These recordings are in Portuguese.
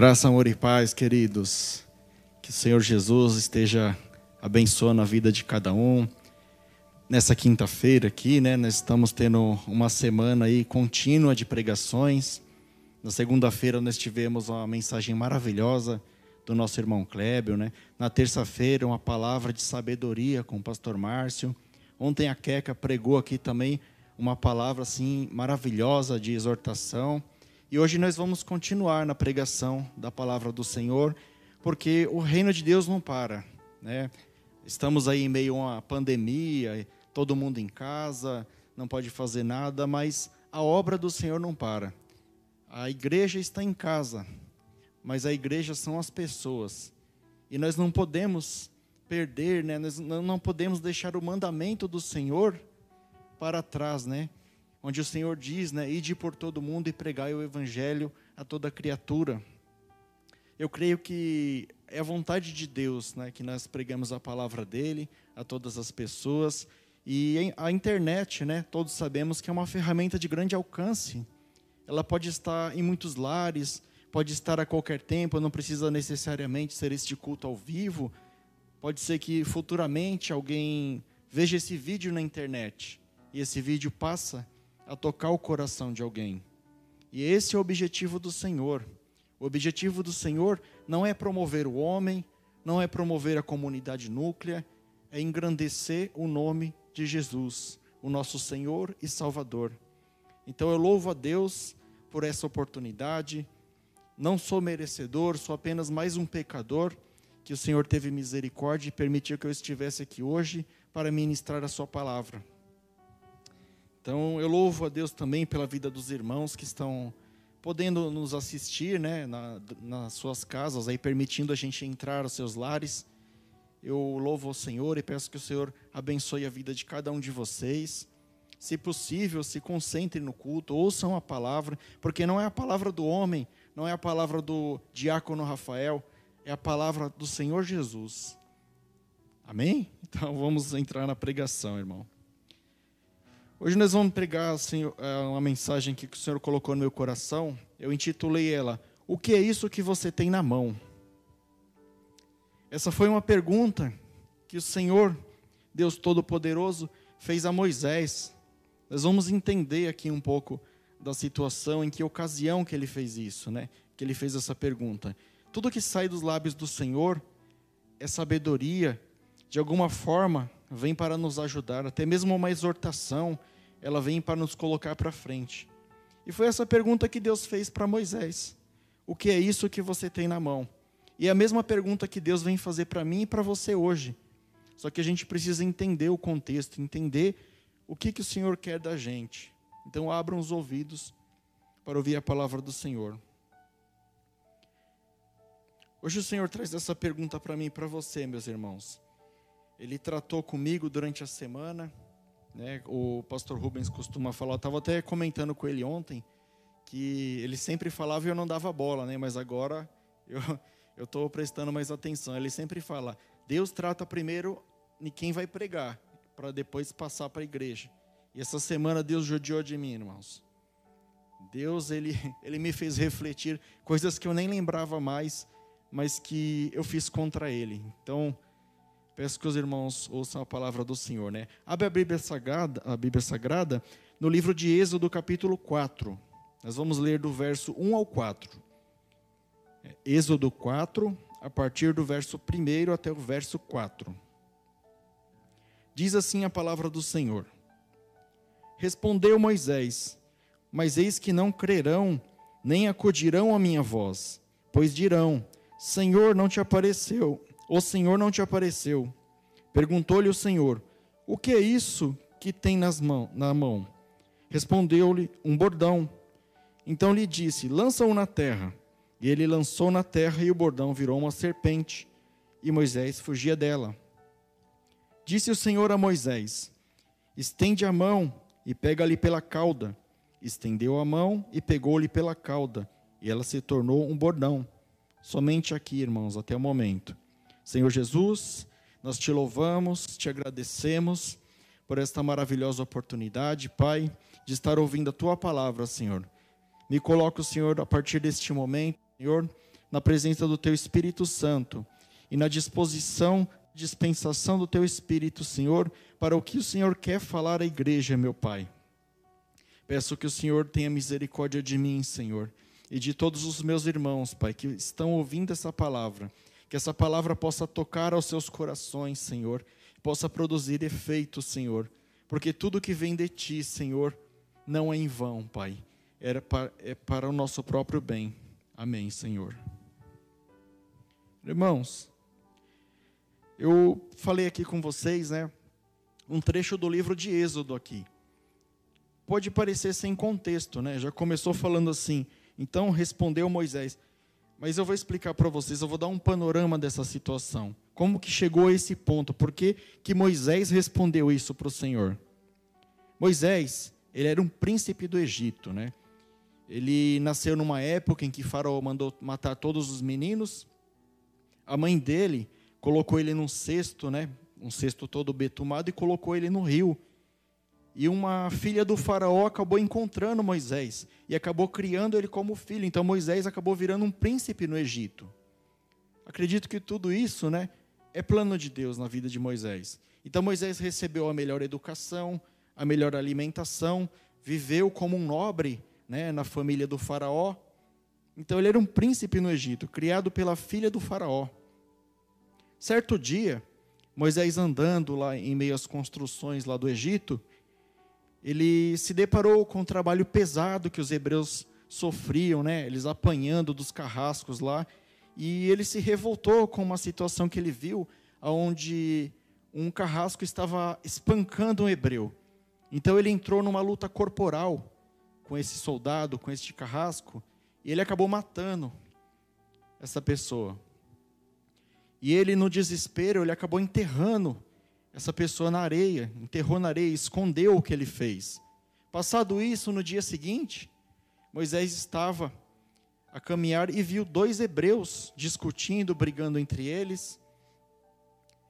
Graça, amor e paz, queridos. Que o Senhor Jesus esteja abençoando a vida de cada um. Nessa quinta-feira aqui, né, nós estamos tendo uma semana aí contínua de pregações. Na segunda-feira nós tivemos uma mensagem maravilhosa do nosso irmão Klebel, né? Na terça-feira uma palavra de sabedoria com o pastor Márcio. Ontem a Queca pregou aqui também uma palavra assim maravilhosa de exortação. E hoje nós vamos continuar na pregação da palavra do Senhor, porque o reino de Deus não para, né? Estamos aí em meio a uma pandemia, todo mundo em casa, não pode fazer nada, mas a obra do Senhor não para. A igreja está em casa, mas a igreja são as pessoas. E nós não podemos perder, né? Nós não podemos deixar o mandamento do Senhor para trás, né? Onde o Senhor diz, né, ide por todo mundo e pregai o evangelho a toda criatura. Eu creio que é a vontade de Deus, né, que nós pregamos a palavra dele a todas as pessoas e a internet, né, todos sabemos que é uma ferramenta de grande alcance. Ela pode estar em muitos lares, pode estar a qualquer tempo, não precisa necessariamente ser este culto ao vivo. Pode ser que futuramente alguém veja esse vídeo na internet e esse vídeo passa a tocar o coração de alguém. E esse é o objetivo do Senhor. O objetivo do Senhor não é promover o homem, não é promover a comunidade núclea, é engrandecer o nome de Jesus, o nosso Senhor e Salvador. Então eu louvo a Deus por essa oportunidade. Não sou merecedor, sou apenas mais um pecador que o Senhor teve misericórdia e permitiu que eu estivesse aqui hoje para ministrar a sua palavra. Então eu louvo a Deus também pela vida dos irmãos que estão podendo nos assistir, né, na, nas suas casas, aí permitindo a gente entrar aos seus lares. Eu louvo ao Senhor e peço que o Senhor abençoe a vida de cada um de vocês. Se possível, se concentrem no culto, ouçam a palavra, porque não é a palavra do homem, não é a palavra do diácono Rafael, é a palavra do Senhor Jesus. Amém? Então vamos entrar na pregação, irmão. Hoje nós vamos pregar assim, é, uma mensagem que o Senhor colocou no meu coração. Eu intitulei ela: O que é isso que você tem na mão? Essa foi uma pergunta que o Senhor, Deus Todo-Poderoso, fez a Moisés. Nós vamos entender aqui um pouco da situação, em que ocasião que ele fez isso, né? Que ele fez essa pergunta. Tudo que sai dos lábios do Senhor é sabedoria, de alguma forma vem para nos ajudar, até mesmo uma exortação, ela vem para nos colocar para frente. E foi essa pergunta que Deus fez para Moisés: O que é isso que você tem na mão? E é a mesma pergunta que Deus vem fazer para mim e para você hoje. Só que a gente precisa entender o contexto, entender o que, que o Senhor quer da gente. Então abram os ouvidos para ouvir a palavra do Senhor. Hoje o Senhor traz essa pergunta para mim e para você, meus irmãos. Ele tratou comigo durante a semana né? O pastor Rubens costuma falar, eu estava até comentando com ele ontem, que ele sempre falava e eu não dava bola, né? mas agora eu estou prestando mais atenção. Ele sempre fala: Deus trata primeiro em quem vai pregar, para depois passar para a igreja. E essa semana Deus judiou de mim, irmãos. Deus, ele, ele me fez refletir coisas que eu nem lembrava mais, mas que eu fiz contra ele. Então, Peço que os irmãos ouçam a palavra do Senhor, né? Abre a Bíblia Sagrada, a Bíblia Sagrada no livro de Êxodo, capítulo 4. Nós vamos ler do verso 1 ao 4. É, Êxodo 4, a partir do verso 1 até o verso 4. Diz assim a palavra do Senhor: Respondeu Moisés: Mas eis que não crerão, nem acudirão à minha voz, pois dirão: Senhor, não te apareceu o Senhor não te apareceu. Perguntou-lhe o Senhor: O que é isso que tem nas mão, na mão? Respondeu-lhe: Um bordão. Então lhe disse: Lança-o na terra. E ele lançou na terra, e o bordão virou uma serpente. E Moisés fugia dela. Disse o Senhor a Moisés: Estende a mão e pega-lhe pela cauda. Estendeu a mão e pegou-lhe pela cauda, e ela se tornou um bordão. Somente aqui, irmãos, até o momento. Senhor Jesus, nós te louvamos, te agradecemos por esta maravilhosa oportunidade, Pai, de estar ouvindo a tua palavra, Senhor. Me coloco, Senhor, a partir deste momento, Senhor, na presença do teu Espírito Santo e na disposição, dispensação do teu Espírito, Senhor, para o que o Senhor quer falar à igreja, meu Pai. Peço que o Senhor tenha misericórdia de mim, Senhor, e de todos os meus irmãos, Pai, que estão ouvindo essa palavra. Que essa palavra possa tocar aos seus corações, Senhor, possa produzir efeito, Senhor, porque tudo que vem de Ti, Senhor, não é em vão, Pai, é para, é para o nosso próprio bem. Amém, Senhor. Irmãos, eu falei aqui com vocês, né, um trecho do livro de Êxodo aqui pode parecer sem contexto, né? Já começou falando assim, então respondeu Moisés. Mas eu vou explicar para vocês, eu vou dar um panorama dessa situação. Como que chegou a esse ponto? Por que, que Moisés respondeu isso para o Senhor? Moisés, ele era um príncipe do Egito, né? Ele nasceu numa época em que Faraó mandou matar todos os meninos. A mãe dele colocou ele num cesto, né? Um cesto todo betumado e colocou ele no rio e uma filha do faraó acabou encontrando Moisés e acabou criando ele como filho. Então Moisés acabou virando um príncipe no Egito. Acredito que tudo isso, né, é plano de Deus na vida de Moisés. Então Moisés recebeu a melhor educação, a melhor alimentação, viveu como um nobre, né, na família do faraó. Então ele era um príncipe no Egito, criado pela filha do faraó. Certo dia, Moisés andando lá em meio às construções lá do Egito, ele se deparou com um trabalho pesado que os hebreus sofriam, né? Eles apanhando dos carrascos lá, e ele se revoltou com uma situação que ele viu, onde um carrasco estava espancando um hebreu. Então ele entrou numa luta corporal com esse soldado, com este carrasco, e ele acabou matando essa pessoa. E ele, no desespero, ele acabou enterrando essa pessoa na areia, enterrou na areia, escondeu o que ele fez. Passado isso, no dia seguinte, Moisés estava a caminhar e viu dois hebreus discutindo, brigando entre eles.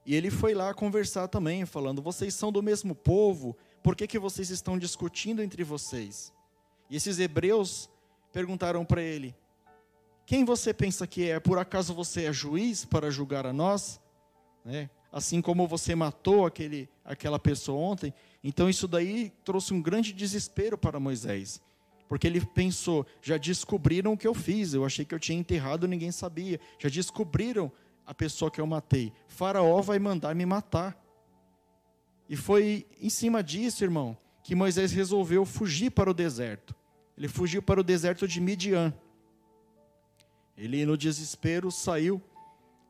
E ele foi lá conversar também, falando: Vocês são do mesmo povo, por que, que vocês estão discutindo entre vocês? E esses hebreus perguntaram para ele: Quem você pensa que é? Por acaso você é juiz para julgar a nós? Né? Assim como você matou aquele, aquela pessoa ontem. Então isso daí trouxe um grande desespero para Moisés. Porque ele pensou, já descobriram o que eu fiz, eu achei que eu tinha enterrado, ninguém sabia. Já descobriram a pessoa que eu matei. Faraó vai mandar me matar. E foi em cima disso, irmão, que Moisés resolveu fugir para o deserto. Ele fugiu para o deserto de Midian. Ele, no desespero, saiu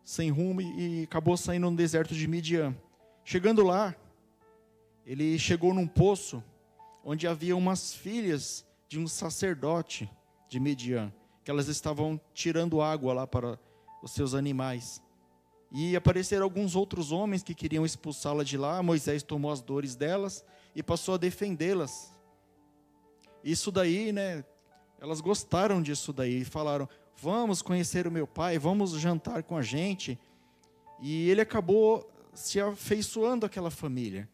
sem rumo e acabou saindo no deserto de Midian. Chegando lá, ele chegou num poço onde havia umas filhas de um sacerdote de Midian, que elas estavam tirando água lá para os seus animais. E apareceram alguns outros homens que queriam expulsá-la de lá. Moisés tomou as dores delas e passou a defendê-las. Isso daí, né? Elas gostaram disso daí e falaram: vamos conhecer o meu pai, vamos jantar com a gente. E ele acabou se afeiçoando àquela família.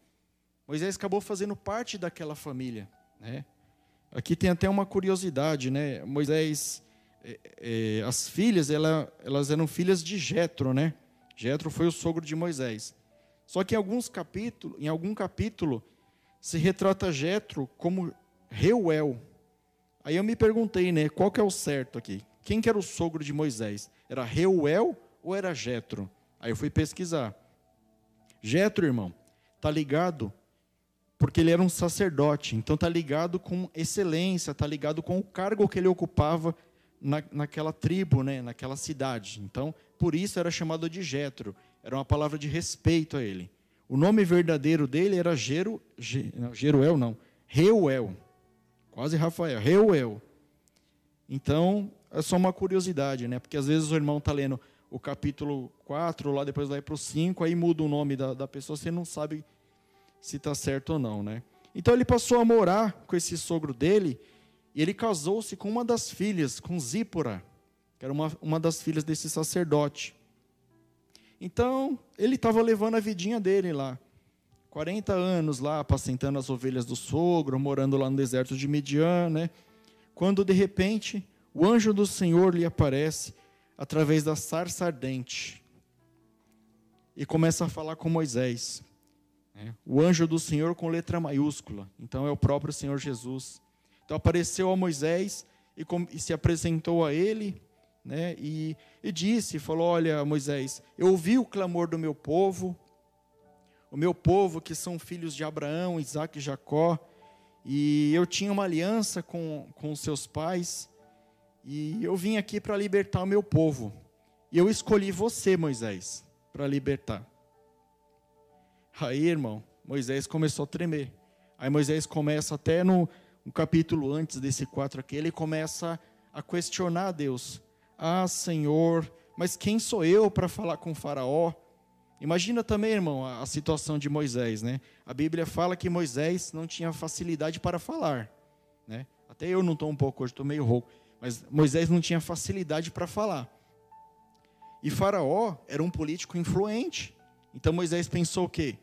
Moisés acabou fazendo parte daquela família. Né? Aqui tem até uma curiosidade, né? Moisés, é, é, as filhas, ela, elas eram filhas de Jetro, né? Jetro foi o sogro de Moisés. Só que em alguns capítulos, em algum capítulo, se retrata Jetro como Reuel. Aí eu me perguntei, né? Qual que é o certo aqui? Quem que era o sogro de Moisés? Era Reuel ou era Jetro? Aí eu fui pesquisar. Jetro, irmão, tá ligado porque ele era um sacerdote, então tá ligado com excelência, tá ligado com o cargo que ele ocupava na, naquela tribo, né, naquela cidade. Então, por isso era chamado de Jetro. Era uma palavra de respeito a ele. O nome verdadeiro dele era Geru, Geruel, não, Reuel. Quase Rafael, Reuel. Então, é só uma curiosidade, né? Porque às vezes o irmão está lendo o capítulo 4, lá depois vai para o 5, aí muda o nome da, da pessoa, você não sabe se está certo ou não, né? Então ele passou a morar com esse sogro dele, e ele casou-se com uma das filhas, com Zípora, que era uma, uma das filhas desse sacerdote. Então, ele estava levando a vidinha dele lá. 40 anos lá, apacentando as ovelhas do sogro, morando lá no deserto de Midian, né? Quando de repente o anjo do Senhor lhe aparece através da sarça ardente e começa a falar com Moisés. Né? O anjo do Senhor com letra maiúscula. Então é o próprio Senhor Jesus. Então apareceu a Moisés e, e se apresentou a ele, né? E, e disse, falou: Olha, Moisés, eu ouvi o clamor do meu povo, o meu povo que são filhos de Abraão, Isaac e Jacó, e eu tinha uma aliança com, com os seus pais, e eu vim aqui para libertar o meu povo. E eu escolhi você, Moisés, para libertar. Aí, irmão, Moisés começou a tremer. Aí Moisés começa até no, no capítulo antes desse 4 aqui, ele começa a questionar a Deus. Ah, Senhor, mas quem sou eu para falar com Faraó? Imagina também, irmão, a, a situação de Moisés, né? A Bíblia fala que Moisés não tinha facilidade para falar, né? Até eu não estou um pouco hoje, estou meio rouco, mas Moisés não tinha facilidade para falar. E Faraó era um político influente. Então Moisés pensou o quê?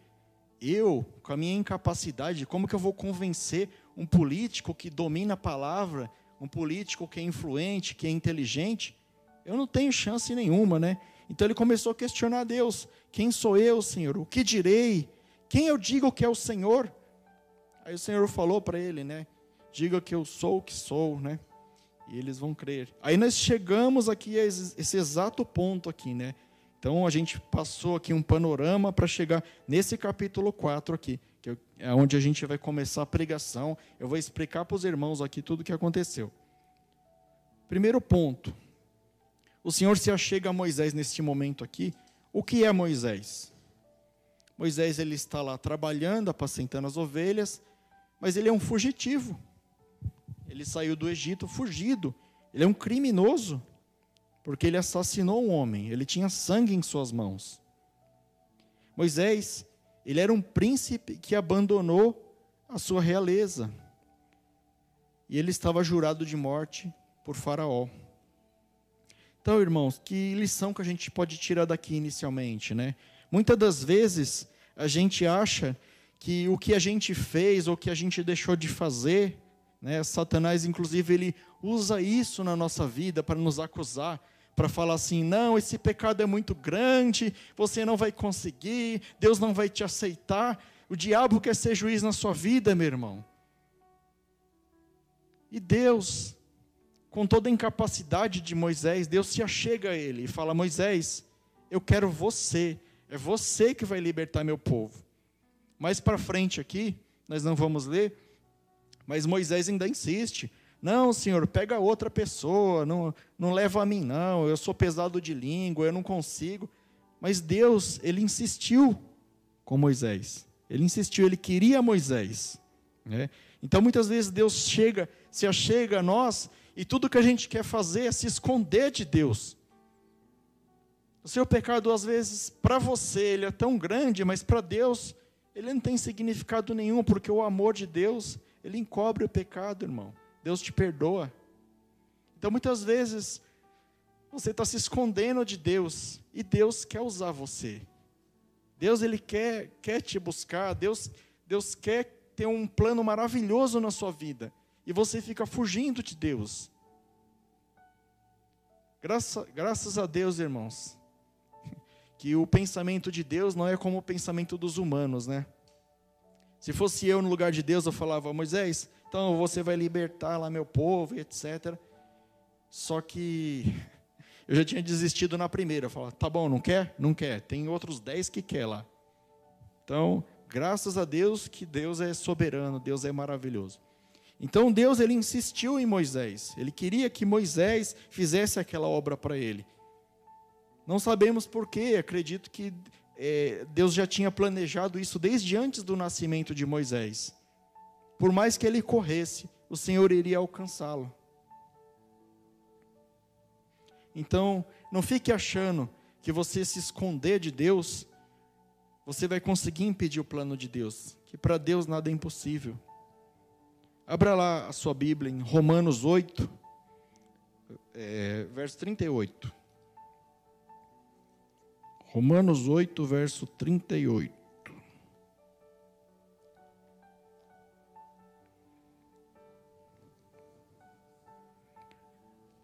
eu, com a minha incapacidade, como que eu vou convencer um político que domina a palavra, um político que é influente, que é inteligente? Eu não tenho chance nenhuma, né? Então ele começou a questionar Deus: quem sou eu, Senhor? O que direi? Quem eu digo que é o Senhor? Aí o Senhor falou para ele, né? Diga que eu sou o que sou, né? E eles vão crer. Aí nós chegamos aqui a esse exato ponto aqui, né? Então a gente passou aqui um panorama para chegar nesse capítulo 4 aqui, que é onde a gente vai começar a pregação. Eu vou explicar para os irmãos aqui tudo o que aconteceu. Primeiro ponto. O Senhor se achega a Moisés neste momento aqui. O que é Moisés? Moisés ele está lá trabalhando, apacentando as ovelhas, mas ele é um fugitivo. Ele saiu do Egito fugido. Ele é um criminoso porque ele assassinou um homem, ele tinha sangue em suas mãos. Moisés, ele era um príncipe que abandonou a sua realeza. E ele estava jurado de morte por Faraó. Então, irmãos, que lição que a gente pode tirar daqui inicialmente, né? Muitas das vezes a gente acha que o que a gente fez ou que a gente deixou de fazer, né? Satanás, inclusive, ele usa isso na nossa vida para nos acusar para falar assim: não, esse pecado é muito grande, você não vai conseguir, Deus não vai te aceitar. O diabo quer ser juiz na sua vida, meu irmão. E Deus, com toda a incapacidade de Moisés, Deus se achega a ele e fala: Moisés, eu quero você, é você que vai libertar meu povo. Mais para frente aqui, nós não vamos ler, mas Moisés ainda insiste. Não, senhor, pega outra pessoa, não, não leva a mim, não, eu sou pesado de língua, eu não consigo. Mas Deus, ele insistiu com Moisés. Ele insistiu, ele queria Moisés. Né? Então muitas vezes Deus chega, se achega a nós, e tudo que a gente quer fazer é se esconder de Deus. O seu pecado, às vezes, para você, ele é tão grande, mas para Deus, ele não tem significado nenhum, porque o amor de Deus, ele encobre o pecado, irmão. Deus te perdoa. Então muitas vezes você está se escondendo de Deus e Deus quer usar você. Deus ele quer, quer te buscar, Deus, Deus quer ter um plano maravilhoso na sua vida e você fica fugindo de Deus. Graça, graças a Deus, irmãos, que o pensamento de Deus não é como o pensamento dos humanos, né? Se fosse eu no lugar de Deus, eu falava, Moisés, então você vai libertar lá meu povo, etc. Só que eu já tinha desistido na primeira. Eu falava, tá bom, não quer? Não quer. Tem outros dez que quer lá. Então, graças a Deus que Deus é soberano, Deus é maravilhoso. Então Deus ele insistiu em Moisés. Ele queria que Moisés fizesse aquela obra para ele. Não sabemos porquê. Acredito que é, Deus já tinha planejado isso desde antes do nascimento de Moisés. Por mais que ele corresse, o Senhor iria alcançá-lo. Então, não fique achando que você se esconder de Deus, você vai conseguir impedir o plano de Deus, que para Deus nada é impossível. Abra lá a sua Bíblia em Romanos 8, é, verso 38. Romanos 8, verso 38.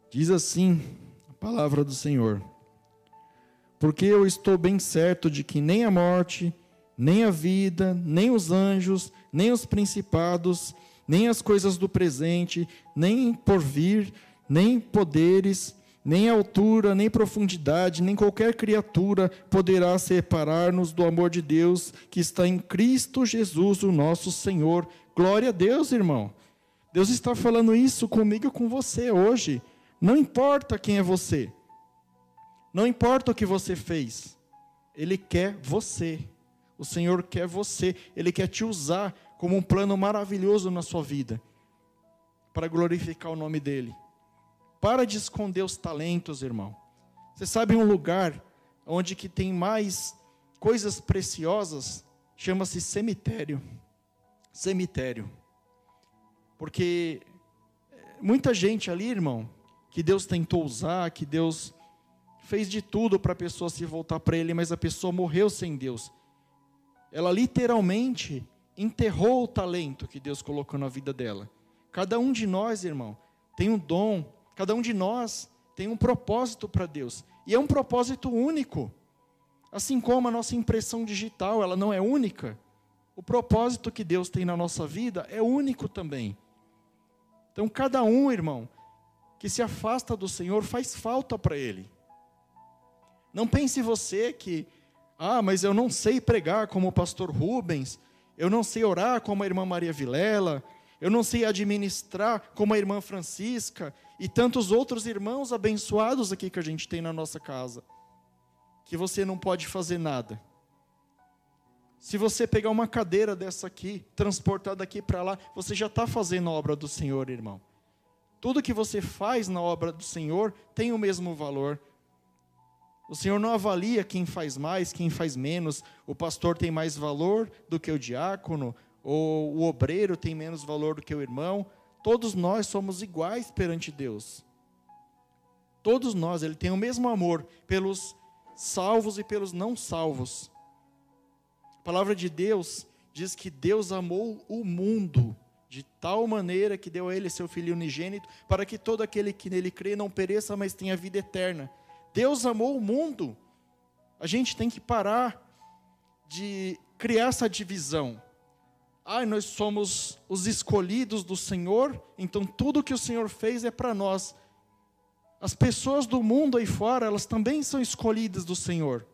Diz assim a Palavra do Senhor. Porque eu estou bem certo de que nem a morte, nem a vida, nem os anjos, nem os principados, nem as coisas do presente, nem por vir, nem poderes, nem altura, nem profundidade, nem qualquer criatura poderá separar-nos do amor de Deus que está em Cristo Jesus, o nosso Senhor. Glória a Deus, irmão. Deus está falando isso comigo e com você hoje. Não importa quem é você. Não importa o que você fez. Ele quer você. O Senhor quer você. Ele quer te usar como um plano maravilhoso na sua vida para glorificar o nome dele. Para de esconder os talentos, irmão. Você sabe um lugar onde que tem mais coisas preciosas? Chama-se cemitério. Cemitério. Porque eh, muita gente ali, irmão, que Deus tentou usar, que Deus fez de tudo para a pessoa se voltar para Ele, mas a pessoa morreu sem Deus. Ela literalmente enterrou o talento que Deus colocou na vida dela. Cada um de nós, irmão, tem um dom, cada um de nós tem um propósito para Deus. E é um propósito único. Assim como a nossa impressão digital, ela não é única. O propósito que Deus tem na nossa vida é único também. Então, cada um, irmão, que se afasta do Senhor faz falta para Ele. Não pense você que, ah, mas eu não sei pregar como o pastor Rubens, eu não sei orar como a irmã Maria Vilela, eu não sei administrar como a irmã Francisca e tantos outros irmãos abençoados aqui que a gente tem na nossa casa, que você não pode fazer nada. Se você pegar uma cadeira dessa aqui, transportar daqui para lá, você já está fazendo a obra do Senhor, irmão. Tudo que você faz na obra do Senhor tem o mesmo valor. O Senhor não avalia quem faz mais, quem faz menos. O pastor tem mais valor do que o diácono, ou o obreiro tem menos valor do que o irmão. Todos nós somos iguais perante Deus. Todos nós, Ele tem o mesmo amor pelos salvos e pelos não salvos. A palavra de Deus diz que Deus amou o mundo de tal maneira que deu a ele seu filho unigênito, para que todo aquele que nele crê não pereça, mas tenha vida eterna. Deus amou o mundo. A gente tem que parar de criar essa divisão. Ah, nós somos os escolhidos do Senhor, então tudo que o Senhor fez é para nós. As pessoas do mundo aí fora, elas também são escolhidas do Senhor.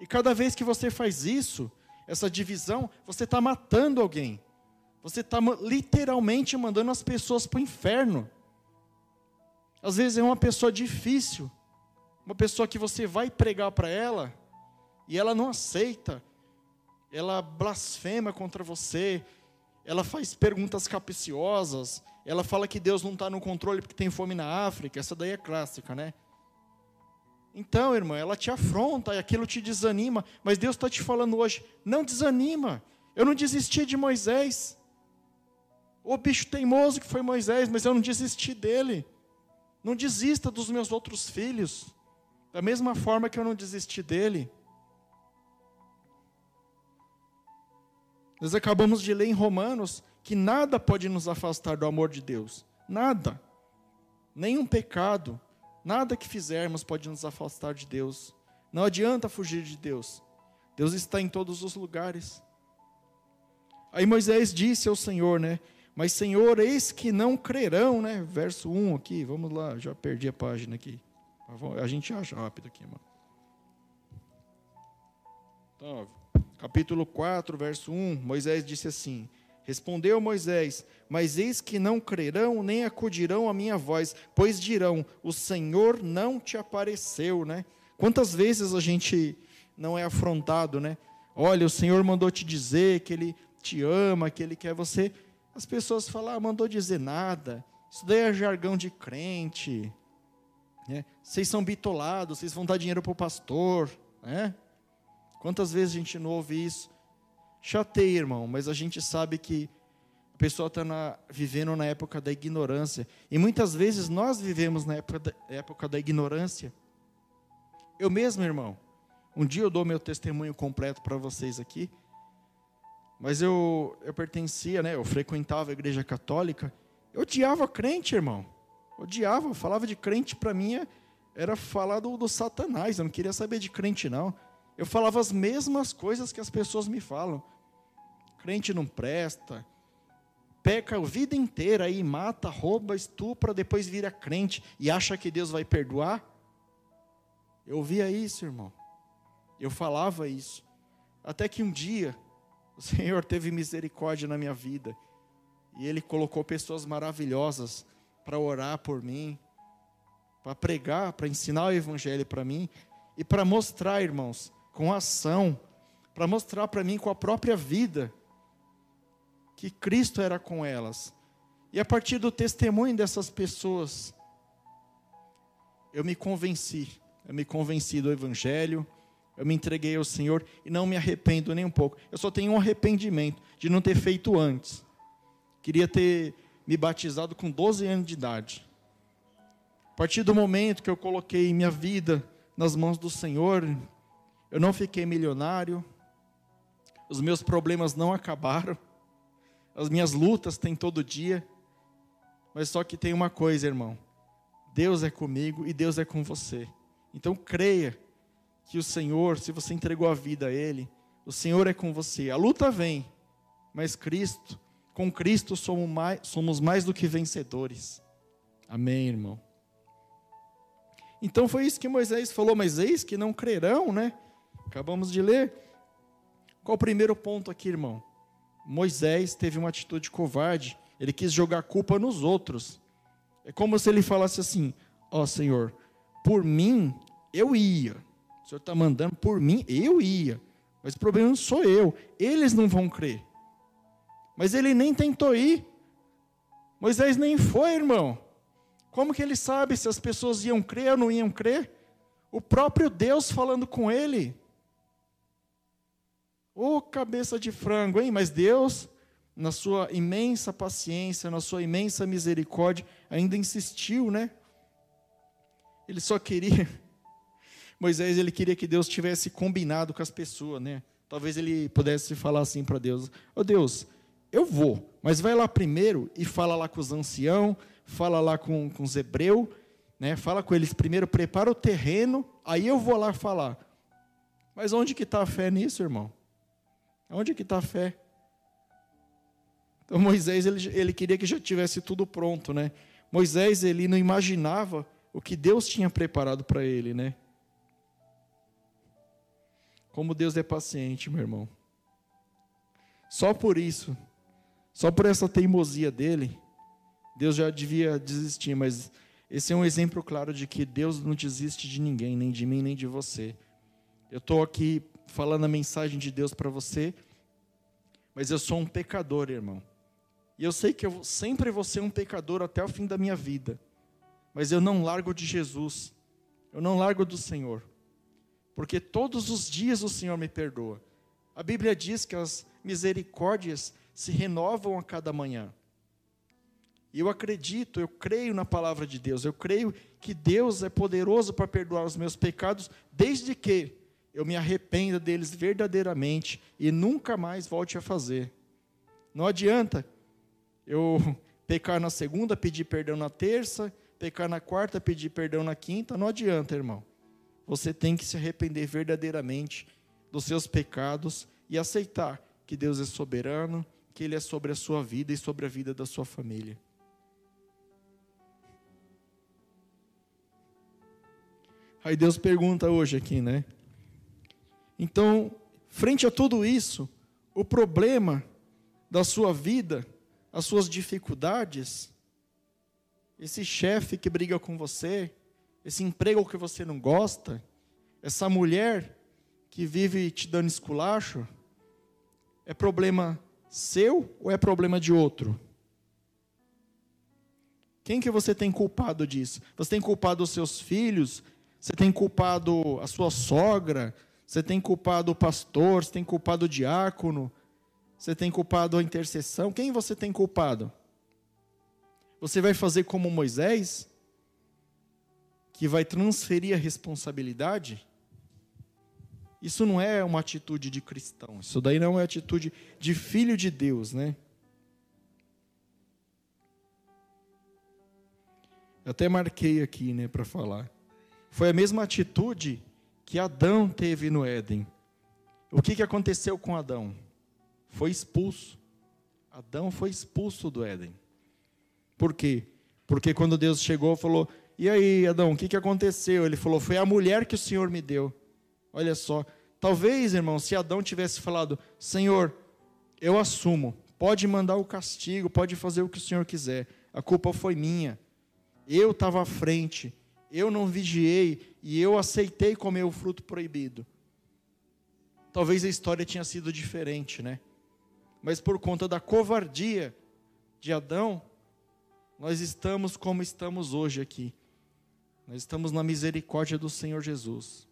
E cada vez que você faz isso, essa divisão, você está matando alguém. Você está literalmente mandando as pessoas para o inferno. Às vezes é uma pessoa difícil, uma pessoa que você vai pregar para ela e ela não aceita, ela blasfema contra você, ela faz perguntas capciosas, ela fala que Deus não está no controle porque tem fome na África, essa daí é clássica, né? Então, irmã, ela te afronta e aquilo te desanima, mas Deus está te falando hoje: não desanima. Eu não desisti de Moisés. O bicho teimoso que foi Moisés, mas eu não desisti dele. Não desista dos meus outros filhos, da mesma forma que eu não desisti dele. Nós acabamos de ler em Romanos que nada pode nos afastar do amor de Deus. Nada. Nenhum pecado, Nada que fizermos pode nos afastar de Deus. Não adianta fugir de Deus. Deus está em todos os lugares. Aí Moisés disse ao Senhor, né? Mas Senhor, eis que não crerão, né? Verso 1 aqui, vamos lá, já perdi a página aqui. A gente acha rápido aqui, mano. Então, capítulo 4, verso 1, Moisés disse assim: Respondeu Moisés: Mas eis que não crerão nem acudirão à minha voz, pois dirão: O Senhor não te apareceu, né? Quantas vezes a gente não é afrontado, né? Olha, o Senhor mandou te dizer que Ele te ama, que Ele quer você. As pessoas falam: ah, mandou dizer nada. Isso daí é jargão de crente. Né? Vocês são bitolados, vocês vão dar dinheiro para o pastor. Né? Quantas vezes a gente não ouve isso? Chateia, irmão, mas a gente sabe que a pessoa está vivendo na época da ignorância. E muitas vezes nós vivemos na época da, época da ignorância. Eu mesmo, irmão, um dia eu dou meu testemunho completo para vocês aqui. Mas eu, eu pertencia, né, eu frequentava a igreja católica. Eu odiava crente, irmão. Odiava, falava de crente para mim era falar do, do Satanás. Eu não queria saber de crente, não. Eu falava as mesmas coisas que as pessoas me falam. Crente não presta, peca a vida inteira aí, mata, rouba, estupra, depois vira crente e acha que Deus vai perdoar? Eu ouvia isso, irmão. Eu falava isso. Até que um dia, o Senhor teve misericórdia na minha vida. E Ele colocou pessoas maravilhosas para orar por mim, para pregar, para ensinar o Evangelho para mim e para mostrar, irmãos, com ação, para mostrar para mim com a própria vida que Cristo era com elas. E a partir do testemunho dessas pessoas, eu me convenci, eu me convenci do Evangelho, eu me entreguei ao Senhor e não me arrependo nem um pouco. Eu só tenho um arrependimento de não ter feito antes. Queria ter me batizado com 12 anos de idade. A partir do momento que eu coloquei minha vida nas mãos do Senhor, eu não fiquei milionário, os meus problemas não acabaram, as minhas lutas têm todo dia, mas só que tem uma coisa, irmão: Deus é comigo e Deus é com você. Então creia que o Senhor, se você entregou a vida a Ele, o Senhor é com você. A luta vem, mas Cristo, com Cristo somos mais, somos mais do que vencedores. Amém, irmão. Então foi isso que Moisés falou, mas eis que não crerão, né? Acabamos de ler. Qual o primeiro ponto aqui, irmão? Moisés teve uma atitude covarde, ele quis jogar culpa nos outros. É como se ele falasse assim: Ó oh, Senhor, por mim eu ia. O Senhor está mandando por mim, eu ia. Mas o problema não sou eu, eles não vão crer. Mas ele nem tentou ir. Moisés nem foi, irmão. Como que ele sabe se as pessoas iam crer ou não iam crer? O próprio Deus falando com ele. Ô oh, cabeça de frango, hein? Mas Deus, na sua imensa paciência, na sua imensa misericórdia, ainda insistiu, né? Ele só queria. Moisés, ele queria que Deus tivesse combinado com as pessoas, né? Talvez ele pudesse falar assim para Deus: Ô oh, Deus, eu vou, mas vai lá primeiro e fala lá com os anciãos, fala lá com, com os hebreus, né? fala com eles primeiro, prepara o terreno, aí eu vou lá falar. Mas onde que está a fé nisso, irmão? Onde que está a fé? Então Moisés ele, ele queria que já tivesse tudo pronto, né? Moisés ele não imaginava o que Deus tinha preparado para ele, né? Como Deus é paciente, meu irmão. Só por isso, só por essa teimosia dele, Deus já devia desistir, mas esse é um exemplo claro de que Deus não desiste de ninguém, nem de mim, nem de você. Eu estou aqui falando a mensagem de Deus para você, mas eu sou um pecador, irmão. E eu sei que eu sempre vou ser um pecador até o fim da minha vida, mas eu não largo de Jesus, eu não largo do Senhor, porque todos os dias o Senhor me perdoa. A Bíblia diz que as misericórdias se renovam a cada manhã. E eu acredito, eu creio na palavra de Deus, eu creio que Deus é poderoso para perdoar os meus pecados, desde que eu me arrependa deles verdadeiramente e nunca mais volte a fazer. Não adianta eu pecar na segunda, pedir perdão na terça, pecar na quarta, pedir perdão na quinta, não adianta, irmão. Você tem que se arrepender verdadeiramente dos seus pecados e aceitar que Deus é soberano, que Ele é sobre a sua vida e sobre a vida da sua família. Aí Deus pergunta hoje aqui, né? Então, frente a tudo isso, o problema da sua vida, as suas dificuldades, esse chefe que briga com você, esse emprego que você não gosta, essa mulher que vive te dando esculacho, é problema seu ou é problema de outro? Quem que você tem culpado disso? Você tem culpado os seus filhos, você tem culpado a sua sogra, você tem culpado o pastor, você tem culpado o diácono, você tem culpado a intercessão. Quem você tem culpado? Você vai fazer como Moisés, que vai transferir a responsabilidade? Isso não é uma atitude de cristão. Isso daí não é atitude de filho de Deus, né? Até marquei aqui, né, para falar. Foi a mesma atitude que Adão teve no Éden. O que, que aconteceu com Adão? Foi expulso. Adão foi expulso do Éden. Por quê? Porque quando Deus chegou, falou: E aí, Adão, o que, que aconteceu? Ele falou: Foi a mulher que o Senhor me deu. Olha só. Talvez, irmão, se Adão tivesse falado: Senhor, eu assumo, pode mandar o castigo, pode fazer o que o Senhor quiser, a culpa foi minha. Eu estava à frente, eu não vigiei e eu aceitei comer o fruto proibido. Talvez a história tinha sido diferente, né? Mas por conta da covardia de Adão, nós estamos como estamos hoje aqui. Nós estamos na misericórdia do Senhor Jesus.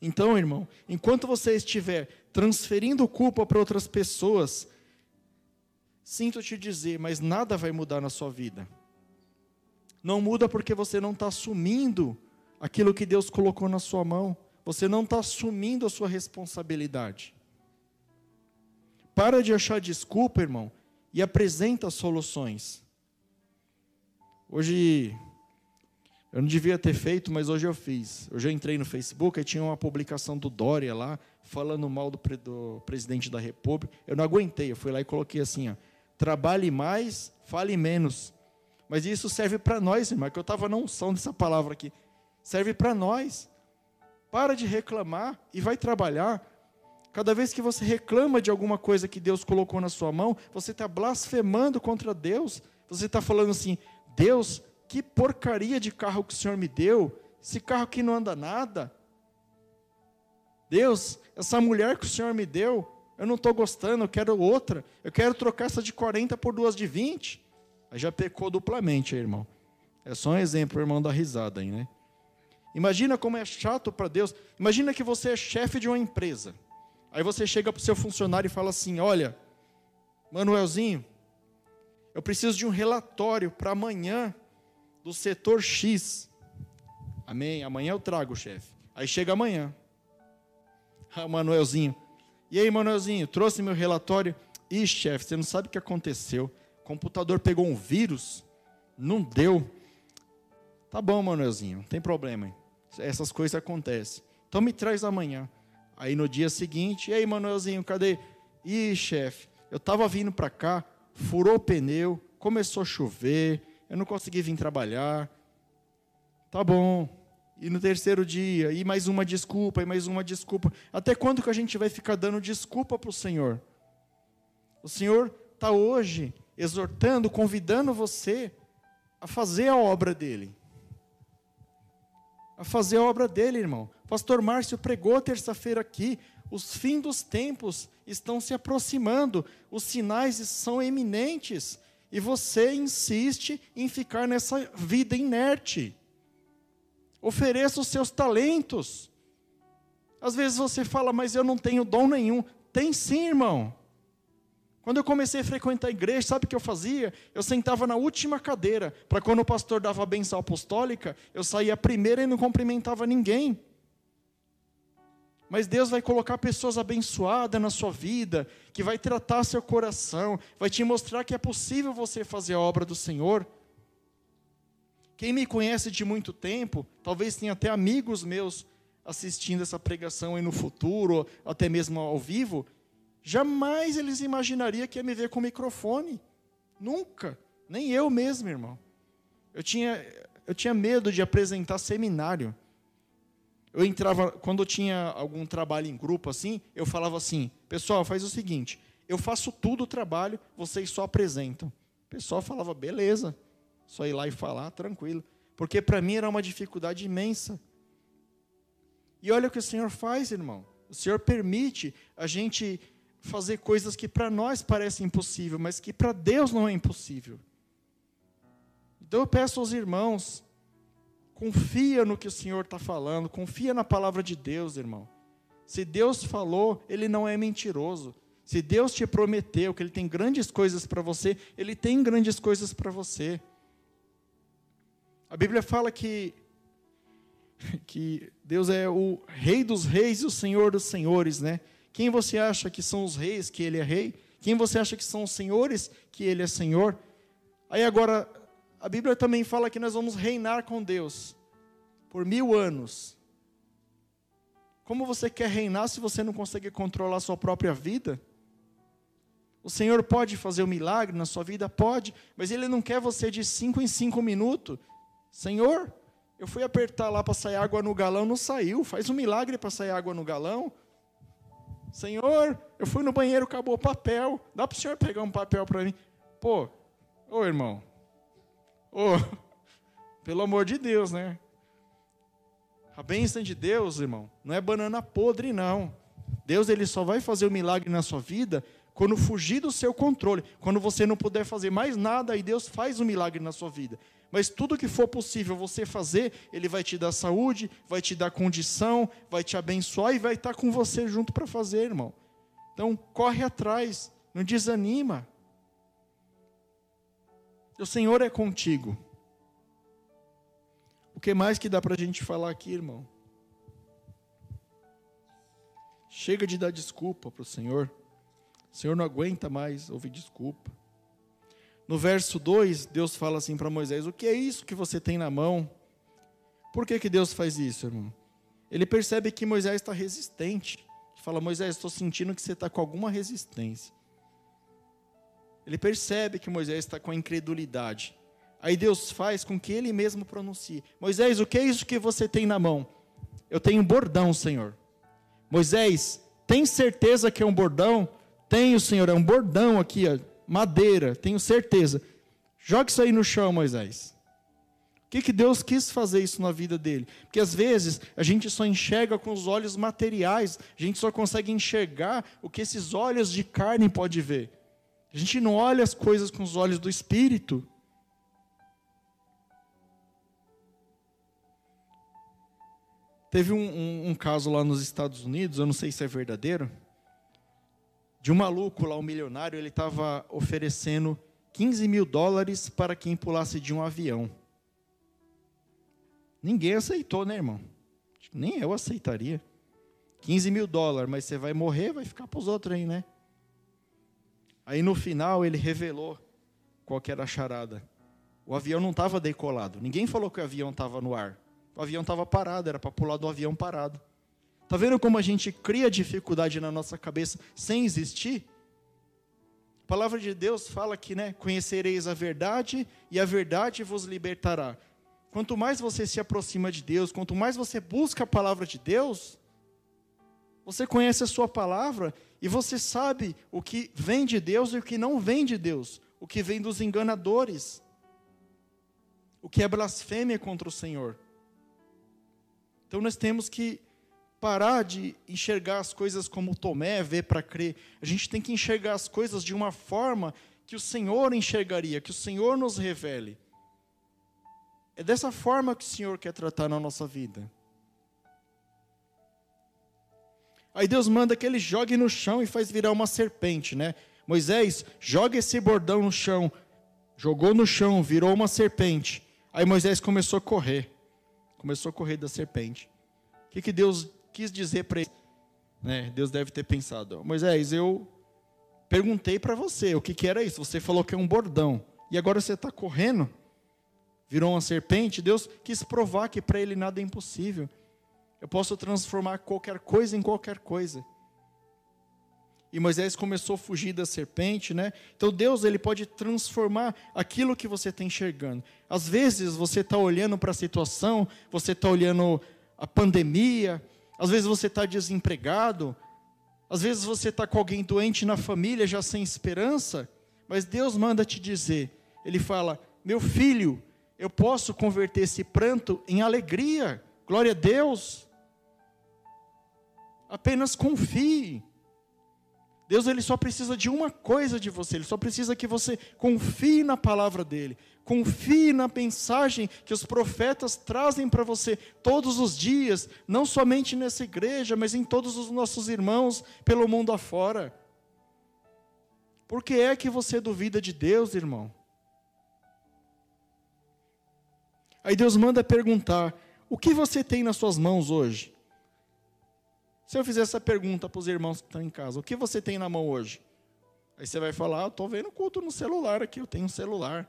Então, irmão, enquanto você estiver transferindo culpa para outras pessoas, sinto te dizer, mas nada vai mudar na sua vida. Não muda porque você não está assumindo aquilo que Deus colocou na sua mão. Você não está assumindo a sua responsabilidade. Para de achar desculpa, irmão, e apresenta soluções. Hoje, eu não devia ter feito, mas hoje eu fiz. Eu já entrei no Facebook e tinha uma publicação do Dória lá, falando mal do, do, presidente da República. Eu não aguentei, eu fui lá e coloquei assim: ó, trabalhe mais, fale menos. Mas isso serve para nós, irmão, que eu estava na unção dessa palavra aqui. Serve para nós. Para de reclamar e vai trabalhar. Cada vez que você reclama de alguma coisa que Deus colocou na sua mão, você está blasfemando contra Deus. Você está falando assim: Deus, que porcaria de carro que o Senhor me deu. Esse carro que não anda nada. Deus, essa mulher que o Senhor me deu, eu não estou gostando, eu quero outra. Eu quero trocar essa de 40 por duas de 20. Aí já pecou duplamente, irmão. É só um exemplo, irmão, da risada aí, né? Imagina como é chato para Deus. Imagina que você é chefe de uma empresa. Aí você chega para o seu funcionário e fala assim: Olha, Manuelzinho, eu preciso de um relatório para amanhã do setor X. Amém? Amanhã eu trago, chefe. Aí chega amanhã. Ah, Manuelzinho. E aí, Manuelzinho, trouxe meu relatório. Ih, chefe, você não sabe o que aconteceu. O computador pegou um vírus. Não deu. Tá bom, Manuelzinho, não tem problema. Essas coisas acontecem. Então me traz amanhã. Aí no dia seguinte, e aí, Manuelzinho, cadê? Ih, chefe, eu estava vindo para cá, furou o pneu, começou a chover, eu não consegui vir trabalhar. Tá bom. E no terceiro dia, e mais uma desculpa, e mais uma desculpa. Até quando que a gente vai ficar dando desculpa para o Senhor? O Senhor está hoje exortando, convidando você a fazer a obra dele a fazer a obra dele, irmão. Pastor Márcio pregou terça-feira aqui. Os fins dos tempos estão se aproximando, os sinais são eminentes, e você insiste em ficar nessa vida inerte. Ofereça os seus talentos. Às vezes você fala, mas eu não tenho dom nenhum. Tem sim, irmão. Quando eu comecei a frequentar a igreja, sabe o que eu fazia? Eu sentava na última cadeira, para quando o pastor dava a benção apostólica, eu saía primeiro e não cumprimentava ninguém. Mas Deus vai colocar pessoas abençoadas na sua vida, que vai tratar seu coração, vai te mostrar que é possível você fazer a obra do Senhor. Quem me conhece de muito tempo, talvez tenha até amigos meus assistindo essa pregação aí no futuro, até mesmo ao vivo, Jamais eles imaginariam que ia me ver com microfone. Nunca. Nem eu mesmo, irmão. Eu tinha, eu tinha medo de apresentar seminário. Eu entrava, quando eu tinha algum trabalho em grupo assim, eu falava assim: pessoal, faz o seguinte, eu faço tudo o trabalho, vocês só apresentam. O pessoal falava: beleza, só ir lá e falar, tranquilo. Porque para mim era uma dificuldade imensa. E olha o que o Senhor faz, irmão. O Senhor permite a gente fazer coisas que para nós parecem impossível, mas que para Deus não é impossível. Então eu peço aos irmãos, confia no que o Senhor está falando, confia na palavra de Deus, irmão. Se Deus falou, Ele não é mentiroso. Se Deus te prometeu que Ele tem grandes coisas para você, Ele tem grandes coisas para você. A Bíblia fala que, que Deus é o Rei dos Reis e o Senhor dos Senhores, né? Quem você acha que são os reis, que ele é rei? Quem você acha que são os senhores, que ele é senhor? Aí agora, a Bíblia também fala que nós vamos reinar com Deus por mil anos. Como você quer reinar se você não consegue controlar a sua própria vida? O Senhor pode fazer um milagre na sua vida? Pode, mas Ele não quer você de cinco em cinco minutos. Senhor, eu fui apertar lá para sair água no galão, não saiu. Faz um milagre para sair água no galão. Senhor, eu fui no banheiro, acabou o papel. Dá para o senhor pegar um papel para mim? Pô, ô irmão, ô, pelo amor de Deus, né? A bênção de Deus, irmão, não é banana podre, não. Deus ele só vai fazer o um milagre na sua vida quando fugir do seu controle, quando você não puder fazer mais nada, aí Deus faz um milagre na sua vida. Mas tudo que for possível você fazer, Ele vai te dar saúde, vai te dar condição, vai te abençoar e vai estar com você junto para fazer, irmão. Então, corre atrás, não desanima. O Senhor é contigo. O que mais que dá para a gente falar aqui, irmão? Chega de dar desculpa para o Senhor. O Senhor não aguenta mais ouvir desculpa. No verso 2, Deus fala assim para Moisés: O que é isso que você tem na mão? Por que, que Deus faz isso, irmão? Ele percebe que Moisés está resistente. Ele fala: Moisés, estou sentindo que você está com alguma resistência. Ele percebe que Moisés está com a incredulidade. Aí Deus faz com que ele mesmo pronuncie: Moisés, o que é isso que você tem na mão? Eu tenho um bordão, Senhor. Moisés, tem certeza que é um bordão? Tenho, Senhor, é um bordão aqui, ó, madeira, tenho certeza. Joga isso aí no chão, Moisés. O que, que Deus quis fazer isso na vida dele? Porque às vezes a gente só enxerga com os olhos materiais, a gente só consegue enxergar o que esses olhos de carne pode ver. A gente não olha as coisas com os olhos do espírito. Teve um, um, um caso lá nos Estados Unidos, eu não sei se é verdadeiro de um maluco lá, um milionário, ele estava oferecendo 15 mil dólares para quem pulasse de um avião. Ninguém aceitou, né, irmão? Nem eu aceitaria. 15 mil dólares, mas você vai morrer, vai ficar para os outros aí, né? Aí no final ele revelou qual que era a charada. O avião não estava decolado. Ninguém falou que o avião estava no ar. O avião estava parado, era para pular do avião parado. Está vendo como a gente cria dificuldade na nossa cabeça sem existir? A palavra de Deus fala que, né, conhecereis a verdade e a verdade vos libertará. Quanto mais você se aproxima de Deus, quanto mais você busca a palavra de Deus, você conhece a sua palavra e você sabe o que vem de Deus e o que não vem de Deus, o que vem dos enganadores, o que é blasfêmia contra o Senhor. Então nós temos que parar de enxergar as coisas como Tomé vê para crer. A gente tem que enxergar as coisas de uma forma que o Senhor enxergaria, que o Senhor nos revele. É dessa forma que o Senhor quer tratar na nossa vida. Aí Deus manda que ele jogue no chão e faz virar uma serpente, né? Moisés, joga esse bordão no chão. Jogou no chão, virou uma serpente. Aí Moisés começou a correr. Começou a correr da serpente. O que, que Deus quis dizer para ele. Né? Deus deve ter pensado: Moisés, eu perguntei para você o que, que era isso. Você falou que é um bordão. E agora você está correndo, virou uma serpente. Deus quis provar que para ele nada é impossível. Eu posso transformar qualquer coisa em qualquer coisa. E Moisés começou a fugir da serpente, né? Então Deus ele pode transformar aquilo que você está enxergando. Às vezes você está olhando para a situação, você está olhando a pandemia, às vezes você está desempregado, às vezes você está com alguém doente na família, já sem esperança, mas Deus manda te dizer, Ele fala: Meu filho, eu posso converter esse pranto em alegria, glória a Deus. Apenas confie. Deus ele só precisa de uma coisa de você, ele só precisa que você confie na palavra dele, confie na mensagem que os profetas trazem para você todos os dias, não somente nessa igreja, mas em todos os nossos irmãos pelo mundo afora. Por que é que você duvida de Deus, irmão? Aí Deus manda perguntar: o que você tem nas suas mãos hoje? Se eu fizer essa pergunta para os irmãos que estão em casa, o que você tem na mão hoje? Aí você vai falar, ah, estou vendo culto no celular aqui, eu tenho um celular.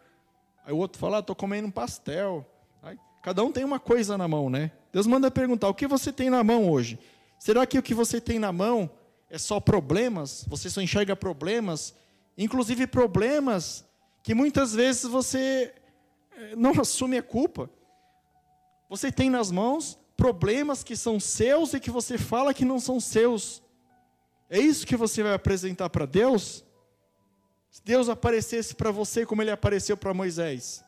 Aí o outro fala, estou ah, comendo um pastel. Aí, cada um tem uma coisa na mão, né? Deus manda perguntar, o que você tem na mão hoje? Será que o que você tem na mão é só problemas? Você só enxerga problemas? Inclusive problemas que muitas vezes você eh, não assume a culpa. Você tem nas mãos problemas que são seus e que você fala que não são seus. É isso que você vai apresentar para Deus? Se Deus aparecesse para você como ele apareceu para Moisés.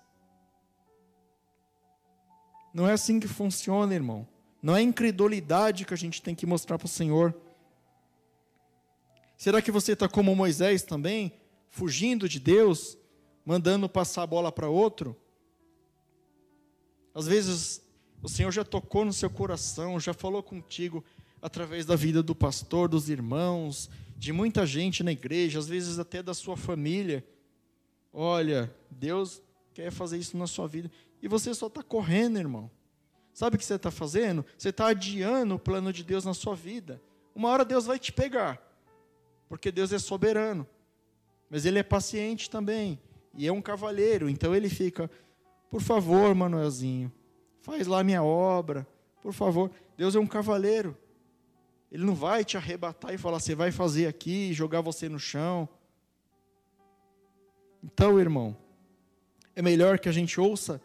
Não é assim que funciona, irmão. Não é incredulidade que a gente tem que mostrar para o Senhor. Será que você está como Moisés também, fugindo de Deus, mandando passar a bola para outro? Às vezes o Senhor já tocou no seu coração, já falou contigo através da vida do pastor, dos irmãos, de muita gente na igreja, às vezes até da sua família. Olha, Deus quer fazer isso na sua vida. E você só está correndo, irmão. Sabe o que você está fazendo? Você está adiando o plano de Deus na sua vida. Uma hora Deus vai te pegar, porque Deus é soberano. Mas Ele é paciente também. E é um cavalheiro. Então ele fica, por favor, Manuelzinho, faz lá minha obra, por favor. Deus é um cavaleiro. Ele não vai te arrebatar e falar, você vai fazer aqui, jogar você no chão. Então, irmão, é melhor que a gente ouça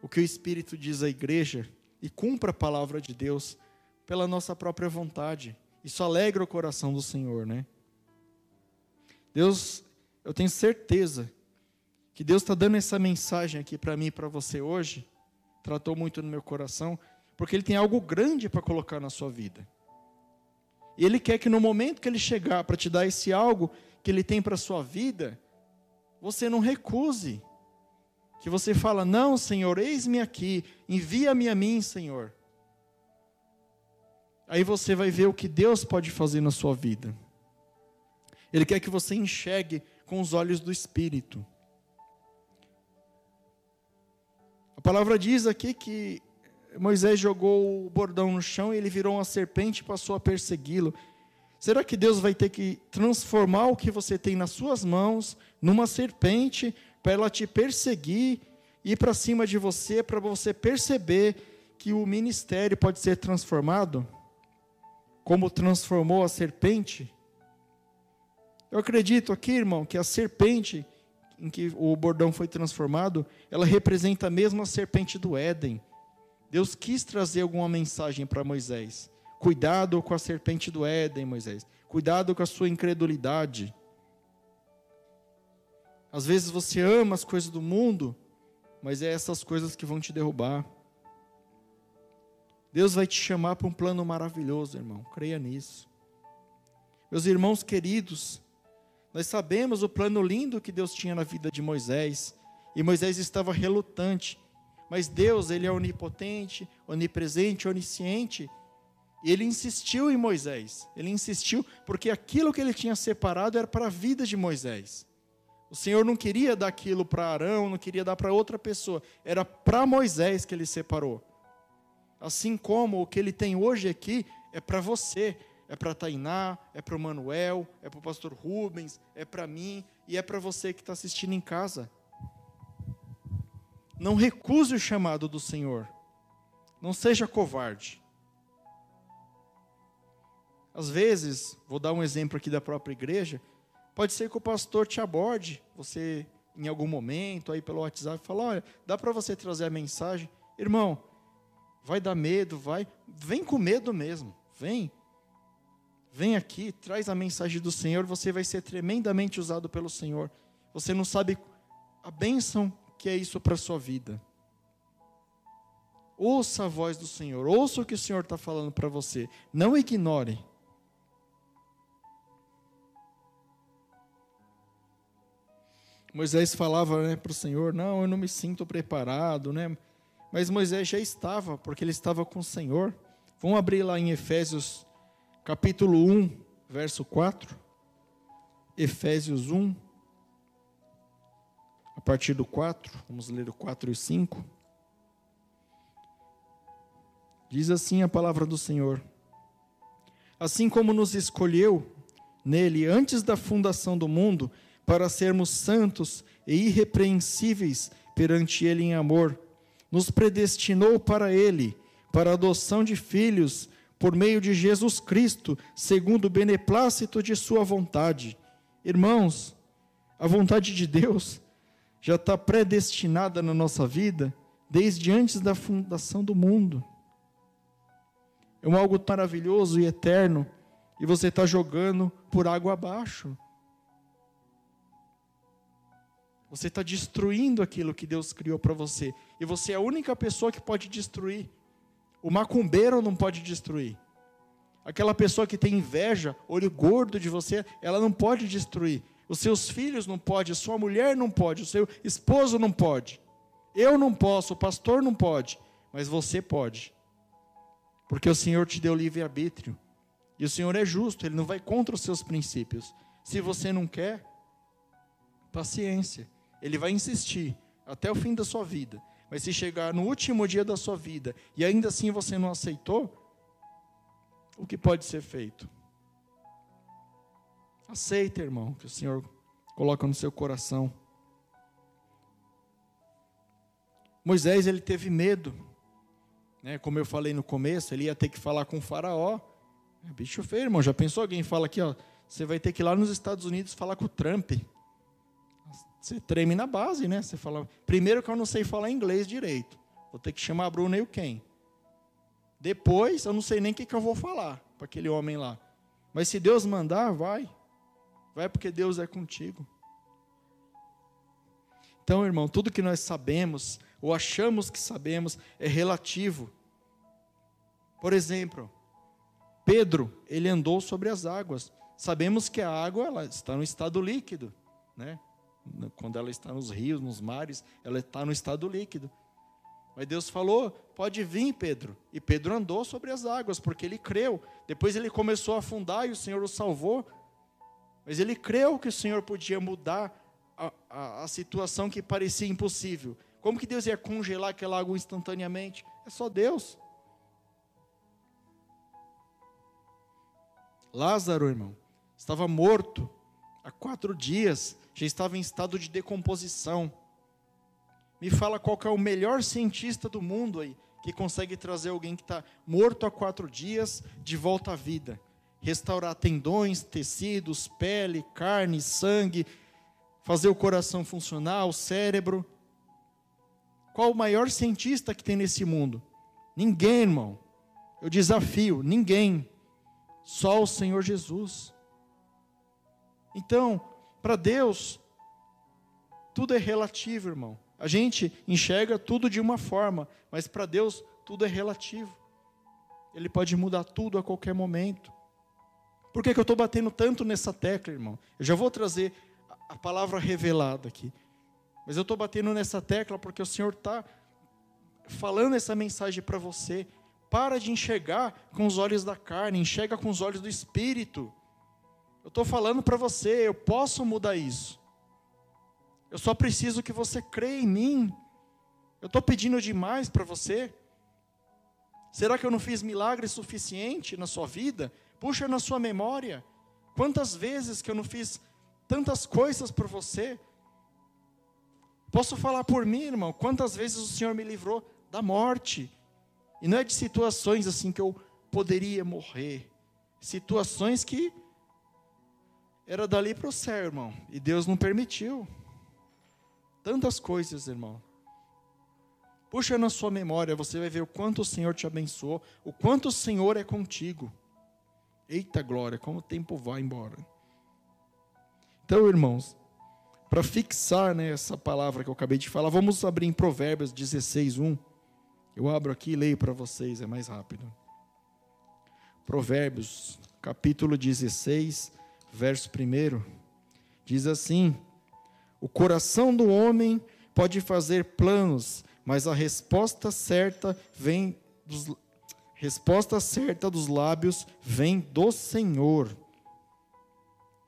o que o Espírito diz à igreja e cumpra a palavra de Deus pela nossa própria vontade. Isso alegra o coração do Senhor, né? Deus, eu tenho certeza que Deus está dando essa mensagem aqui para mim e para você hoje, tratou muito no meu coração, porque Ele tem algo grande para colocar na sua vida. E Ele quer que no momento que Ele chegar para te dar esse algo que Ele tem para a sua vida, você não recuse. Que você fala, não, Senhor, eis-me aqui, envia-me a mim, Senhor. Aí você vai ver o que Deus pode fazer na sua vida. Ele quer que você enxergue com os olhos do Espírito. Palavra diz aqui que Moisés jogou o bordão no chão e ele virou uma serpente e passou a persegui-lo. Será que Deus vai ter que transformar o que você tem nas suas mãos numa serpente para ela te perseguir, ir para cima de você, para você perceber que o ministério pode ser transformado? Como transformou a serpente? Eu acredito aqui, irmão, que a serpente em que o bordão foi transformado, ela representa a mesma serpente do Éden. Deus quis trazer alguma mensagem para Moisés. Cuidado com a serpente do Éden, Moisés. Cuidado com a sua incredulidade. Às vezes você ama as coisas do mundo, mas é essas coisas que vão te derrubar. Deus vai te chamar para um plano maravilhoso, irmão. Creia nisso. Meus irmãos queridos, nós sabemos o plano lindo que Deus tinha na vida de Moisés, e Moisés estava relutante, mas Deus, ele é onipotente, onipresente, onisciente, e ele insistiu em Moisés. Ele insistiu porque aquilo que ele tinha separado era para a vida de Moisés. O Senhor não queria dar aquilo para Arão, não queria dar para outra pessoa, era para Moisés que ele separou. Assim como o que ele tem hoje aqui é para você, é para Tainá, é para o Manuel, é para o pastor Rubens, é para mim e é para você que está assistindo em casa. Não recuse o chamado do Senhor. Não seja covarde. Às vezes, vou dar um exemplo aqui da própria igreja, pode ser que o pastor te aborde, você em algum momento aí pelo WhatsApp, fala, olha, dá para você trazer a mensagem, irmão, vai dar medo, vai, vem com medo mesmo, vem, Vem aqui, traz a mensagem do Senhor, você vai ser tremendamente usado pelo Senhor. Você não sabe a bênção que é isso para a sua vida. Ouça a voz do Senhor, ouça o que o Senhor está falando para você. Não ignore. Moisés falava né, para o Senhor: Não, eu não me sinto preparado, né? Mas Moisés já estava, porque ele estava com o Senhor. Vamos abrir lá em Efésios capítulo 1, verso 4. Efésios 1, a partir do 4, vamos ler o 4 e 5. Diz assim a palavra do Senhor: Assim como nos escolheu nele antes da fundação do mundo, para sermos santos e irrepreensíveis perante Ele em amor, nos predestinou para Ele, para a adoção de filhos, por meio de Jesus Cristo, segundo o beneplácito de Sua vontade. Irmãos, a vontade de Deus já está predestinada na nossa vida desde antes da fundação do mundo. É um algo maravilhoso e eterno, e você está jogando por água abaixo. Você está destruindo aquilo que Deus criou para você. E você é a única pessoa que pode destruir. O macumbeiro não pode destruir. Aquela pessoa que tem inveja, olho gordo de você, ela não pode destruir. Os seus filhos não pode, a sua mulher não pode, o seu esposo não pode. Eu não posso, o pastor não pode, mas você pode. Porque o Senhor te deu livre arbítrio. E o Senhor é justo, ele não vai contra os seus princípios. Se você não quer, paciência. Ele vai insistir até o fim da sua vida. Mas se chegar no último dia da sua vida e ainda assim você não aceitou, o que pode ser feito? Aceita, irmão, que o Senhor coloca no seu coração. Moisés, ele teve medo. Né? Como eu falei no começo, ele ia ter que falar com o faraó. É bicho feio, irmão. Já pensou alguém fala aqui, ó, você vai ter que ir lá nos Estados Unidos falar com o Trump. Você treme na base, né? Você fala, primeiro que eu não sei falar inglês direito. Vou ter que chamar a Bruna e o Ken. Depois, eu não sei nem o que, que eu vou falar para aquele homem lá. Mas se Deus mandar, vai. Vai porque Deus é contigo. Então, irmão, tudo que nós sabemos, ou achamos que sabemos, é relativo. Por exemplo, Pedro, ele andou sobre as águas. Sabemos que a água ela está no estado líquido, né? Quando ela está nos rios, nos mares, ela está no estado líquido. Mas Deus falou: pode vir, Pedro. E Pedro andou sobre as águas, porque ele creu. Depois ele começou a afundar e o Senhor o salvou. Mas ele creu que o Senhor podia mudar a, a, a situação que parecia impossível. Como que Deus ia congelar aquela água instantaneamente? É só Deus. Lázaro, irmão, estava morto há quatro dias já estava em estado de decomposição. Me fala qual é o melhor cientista do mundo aí que consegue trazer alguém que está morto há quatro dias de volta à vida. Restaurar tendões, tecidos, pele, carne, sangue, fazer o coração funcionar, o cérebro. Qual o maior cientista que tem nesse mundo? Ninguém, irmão. Eu desafio, ninguém. Só o Senhor Jesus. Então, para Deus, tudo é relativo, irmão. A gente enxerga tudo de uma forma, mas para Deus tudo é relativo. Ele pode mudar tudo a qualquer momento. Por que, que eu estou batendo tanto nessa tecla, irmão? Eu já vou trazer a palavra revelada aqui. Mas eu estou batendo nessa tecla porque o Senhor está falando essa mensagem para você. Para de enxergar com os olhos da carne, enxerga com os olhos do Espírito. Eu estou falando para você, eu posso mudar isso. Eu só preciso que você creia em mim. Eu estou pedindo demais para você. Será que eu não fiz milagre suficiente na sua vida? Puxa na sua memória. Quantas vezes que eu não fiz tantas coisas por você? Posso falar por mim, irmão? Quantas vezes o Senhor me livrou da morte? E não é de situações assim que eu poderia morrer. Situações que era dali para o céu, irmão. E Deus não permitiu. Tantas coisas, irmão. Puxa na sua memória, você vai ver o quanto o Senhor te abençoou, o quanto o Senhor é contigo. Eita glória, como o tempo vai embora. Então, irmãos, para fixar né, essa palavra que eu acabei de falar, vamos abrir em Provérbios 16, 1. Eu abro aqui e leio para vocês, é mais rápido. Provérbios, capítulo 16, verso 1, diz assim: O coração do homem pode fazer planos, mas a resposta certa vem dos resposta certa dos lábios vem do Senhor.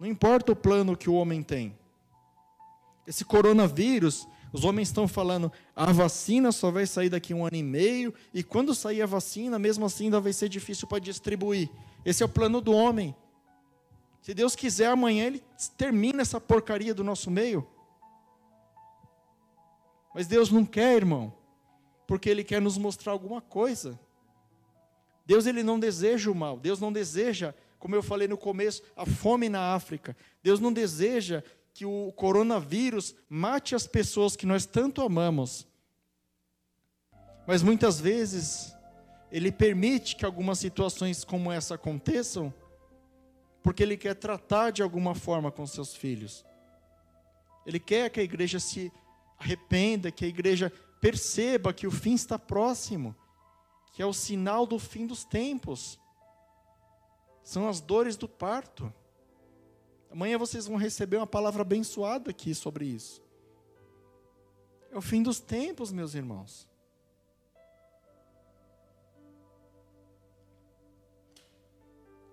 Não importa o plano que o homem tem. Esse coronavírus, os homens estão falando, a vacina só vai sair daqui um ano e meio, e quando sair a vacina, mesmo assim ainda vai ser difícil para distribuir. Esse é o plano do homem. Se Deus quiser, amanhã Ele termina essa porcaria do nosso meio. Mas Deus não quer, irmão, porque Ele quer nos mostrar alguma coisa. Deus ele não deseja o mal, Deus não deseja, como eu falei no começo, a fome na África. Deus não deseja que o coronavírus mate as pessoas que nós tanto amamos. Mas muitas vezes ele permite que algumas situações como essa aconteçam, porque ele quer tratar de alguma forma com seus filhos. Ele quer que a igreja se arrependa, que a igreja perceba que o fim está próximo, que é o sinal do fim dos tempos. São as dores do parto. Amanhã vocês vão receber uma palavra abençoada aqui sobre isso. É o fim dos tempos, meus irmãos.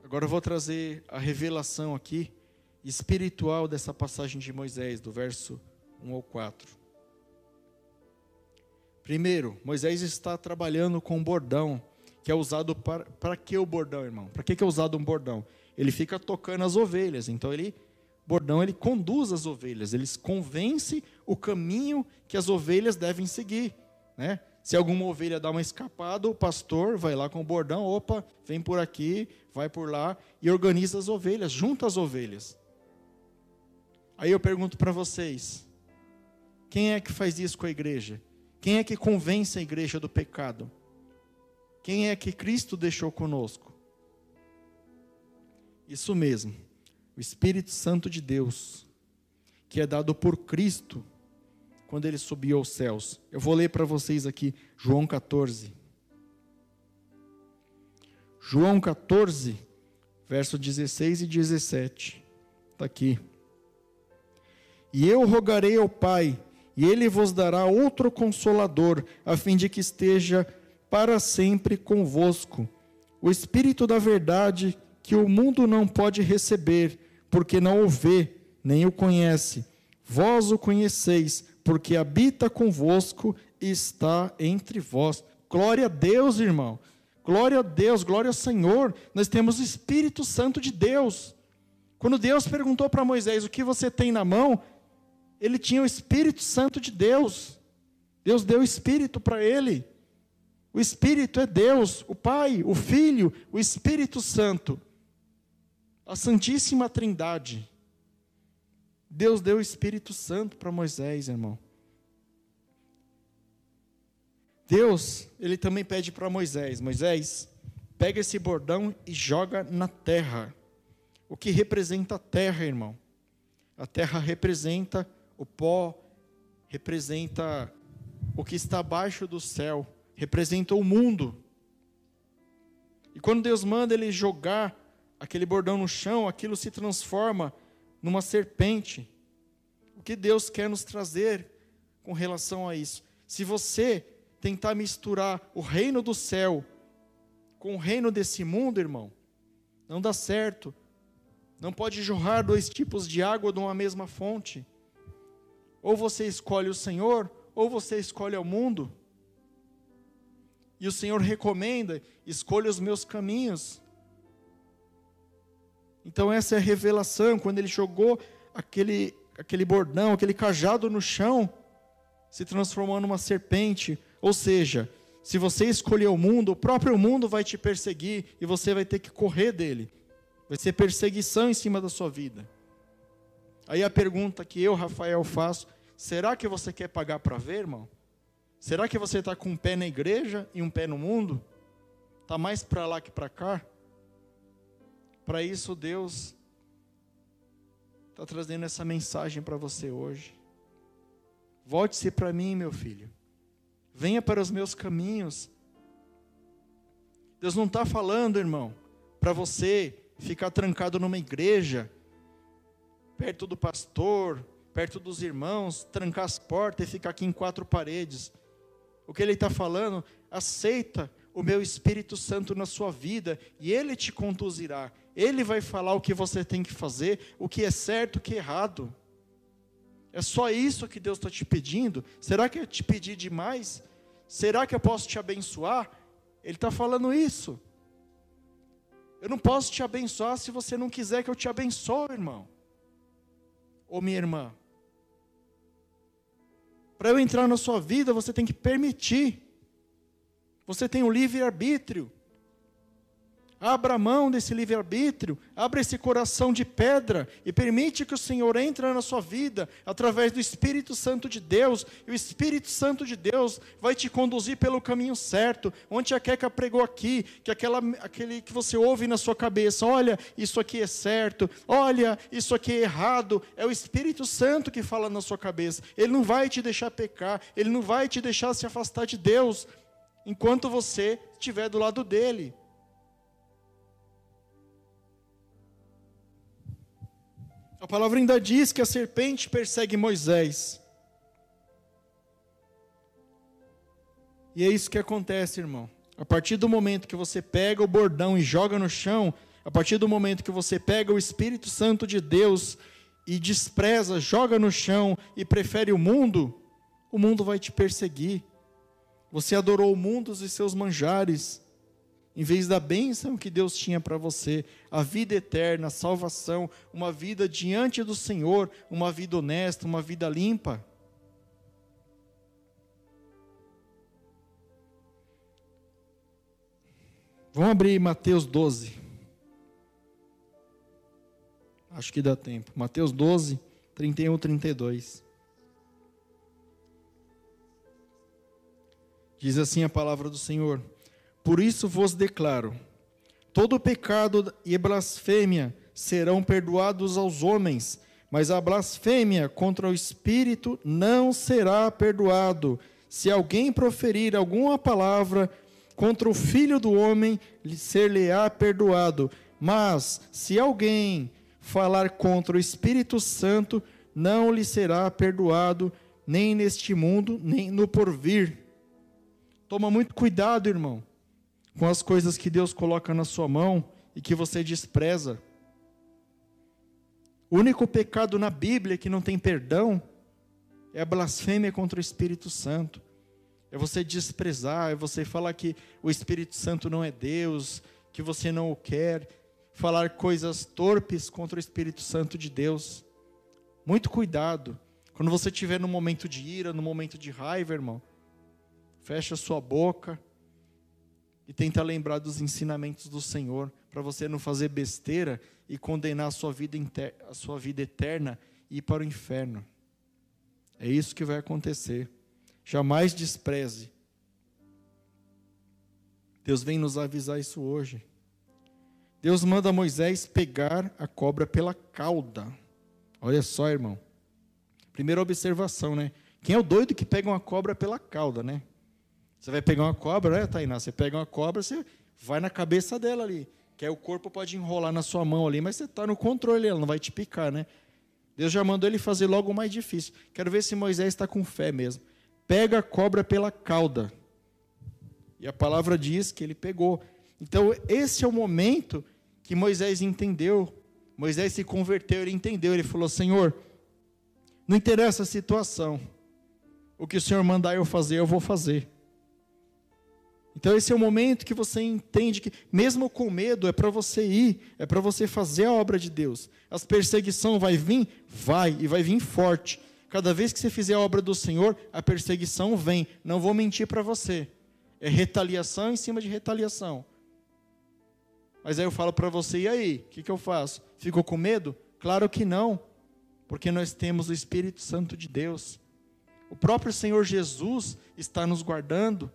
Agora eu vou trazer a revelação aqui espiritual dessa passagem de Moisés, do verso 1 ao 4. Primeiro, Moisés está trabalhando com um bordão, que é usado para. Para que o bordão, irmão? Para que, é usado um bordão? Ele fica tocando as ovelhas. Então, ele. Bordão, ele conduz as ovelhas, ele convence o caminho que as ovelhas devem seguir. Né? Se alguma ovelha dá uma escapada, o pastor vai lá com o bordão, opa, vem por aqui, vai por lá e organiza as ovelhas, junta as ovelhas. Aí eu pergunto para vocês: quem é que faz isso com a igreja? Quem é que convence a igreja do pecado? Quem é que Cristo deixou conosco? Isso mesmo, o Espírito Santo de Deus, que é dado por Cristo quando ele subiu aos céus. Eu vou ler para vocês aqui João 14. João 14, verso 16 e 17. Está aqui. E eu rogarei ao Pai, e ele vos dará outro consolador, a fim de que esteja para sempre convosco. O Espírito da Verdade, que o mundo não pode receber, porque não o vê, nem o conhece. Vós o conheceis, porque habita convosco e está entre vós. Glória a Deus, irmão. Glória a Deus, glória ao Senhor. Nós temos o Espírito Santo de Deus. Quando Deus perguntou para Moisés o que você tem na mão, ele tinha o Espírito Santo de Deus. Deus deu o Espírito para ele. O Espírito é Deus, o Pai, o Filho, o Espírito Santo. A Santíssima Trindade. Deus deu o Espírito Santo para Moisés, irmão. Deus, ele também pede para Moisés: Moisés, pega esse bordão e joga na terra. O que representa a terra, irmão? A terra representa o pó, representa o que está abaixo do céu, representa o mundo. E quando Deus manda ele jogar aquele bordão no chão, aquilo se transforma numa serpente. O que Deus quer nos trazer com relação a isso? Se você tentar misturar o reino do céu com o reino desse mundo, irmão, não dá certo. Não pode jorrar dois tipos de água de uma mesma fonte. Ou você escolhe o Senhor, ou você escolhe o mundo. E o Senhor recomenda: escolha os meus caminhos. Então essa é a revelação, quando ele jogou aquele, aquele bordão, aquele cajado no chão, se transformou numa serpente. Ou seja, se você escolher o mundo, o próprio mundo vai te perseguir e você vai ter que correr dele. Vai ser perseguição em cima da sua vida. Aí a pergunta que eu, Rafael, faço: será que você quer pagar para ver, irmão? Será que você está com um pé na igreja e um pé no mundo? Está mais para lá que para cá? Para isso, Deus está trazendo essa mensagem para você hoje. Volte-se para mim, meu filho. Venha para os meus caminhos. Deus não está falando, irmão, para você ficar trancado numa igreja, perto do pastor, perto dos irmãos, trancar as portas e ficar aqui em quatro paredes. O que ele está falando, aceita o meu Espírito Santo na sua vida e ele te conduzirá. Ele vai falar o que você tem que fazer, o que é certo, o que é errado. É só isso que Deus está te pedindo? Será que eu te pedi demais? Será que eu posso te abençoar? Ele está falando isso. Eu não posso te abençoar se você não quiser que eu te abençoe, irmão. Ou minha irmã. Para eu entrar na sua vida, você tem que permitir. Você tem o livre-arbítrio. Abra mão desse livre-arbítrio, abra esse coração de pedra e permite que o Senhor entre na sua vida através do Espírito Santo de Deus. E o Espírito Santo de Deus vai te conduzir pelo caminho certo. Onde a Queca pregou aqui, que aquela, aquele que você ouve na sua cabeça, olha, isso aqui é certo, olha, isso aqui é errado. É o Espírito Santo que fala na sua cabeça. Ele não vai te deixar pecar, ele não vai te deixar se afastar de Deus enquanto você estiver do lado dele. A palavra ainda diz que a serpente persegue Moisés. E é isso que acontece, irmão. A partir do momento que você pega o bordão e joga no chão, a partir do momento que você pega o Espírito Santo de Deus e despreza, joga no chão e prefere o mundo, o mundo vai te perseguir. Você adorou o mundo e seus manjares em vez da bênção que Deus tinha para você, a vida eterna, a salvação, uma vida diante do Senhor, uma vida honesta, uma vida limpa. Vamos abrir Mateus 12. Acho que dá tempo. Mateus 12, 31 32. Diz assim a palavra do Senhor. Por isso vos declaro: todo pecado e blasfêmia serão perdoados aos homens, mas a blasfêmia contra o Espírito não será perdoado. Se alguém proferir alguma palavra contra o Filho do homem, ser-lhe-á perdoado. Mas se alguém falar contra o Espírito Santo, não lhe será perdoado, nem neste mundo, nem no porvir. Toma muito cuidado, irmão com as coisas que Deus coloca na sua mão e que você despreza. O único pecado na Bíblia que não tem perdão é a blasfêmia contra o Espírito Santo. É você desprezar, é você falar que o Espírito Santo não é Deus, que você não o quer, falar coisas torpes contra o Espírito Santo de Deus. Muito cuidado. Quando você estiver no momento de ira, no momento de raiva, irmão, fecha sua boca e tenta lembrar dos ensinamentos do Senhor, para você não fazer besteira e condenar a sua vida, a sua vida eterna e ir para o inferno. É isso que vai acontecer. Jamais despreze. Deus vem nos avisar isso hoje. Deus manda Moisés pegar a cobra pela cauda. Olha só, irmão. Primeira observação, né? Quem é o doido que pega uma cobra pela cauda, né? Você vai pegar uma cobra, né, Tainá? Você pega uma cobra, você vai na cabeça dela ali. Que aí o corpo pode enrolar na sua mão ali, mas você está no controle, ela não vai te picar, né? Deus já mandou ele fazer logo o mais difícil. Quero ver se Moisés está com fé mesmo. Pega a cobra pela cauda. E a palavra diz que ele pegou. Então, esse é o momento que Moisés entendeu. Moisés se converteu, ele entendeu. Ele falou: Senhor, não interessa a situação. O que o Senhor mandar eu fazer, eu vou fazer. Então esse é o momento que você entende que mesmo com medo é para você ir, é para você fazer a obra de Deus. As perseguição vai vir, vai e vai vir forte. Cada vez que você fizer a obra do Senhor, a perseguição vem. Não vou mentir para você. É retaliação em cima de retaliação. Mas aí eu falo para você, e aí? O que, que eu faço? Ficou com medo? Claro que não, porque nós temos o Espírito Santo de Deus. O próprio Senhor Jesus está nos guardando.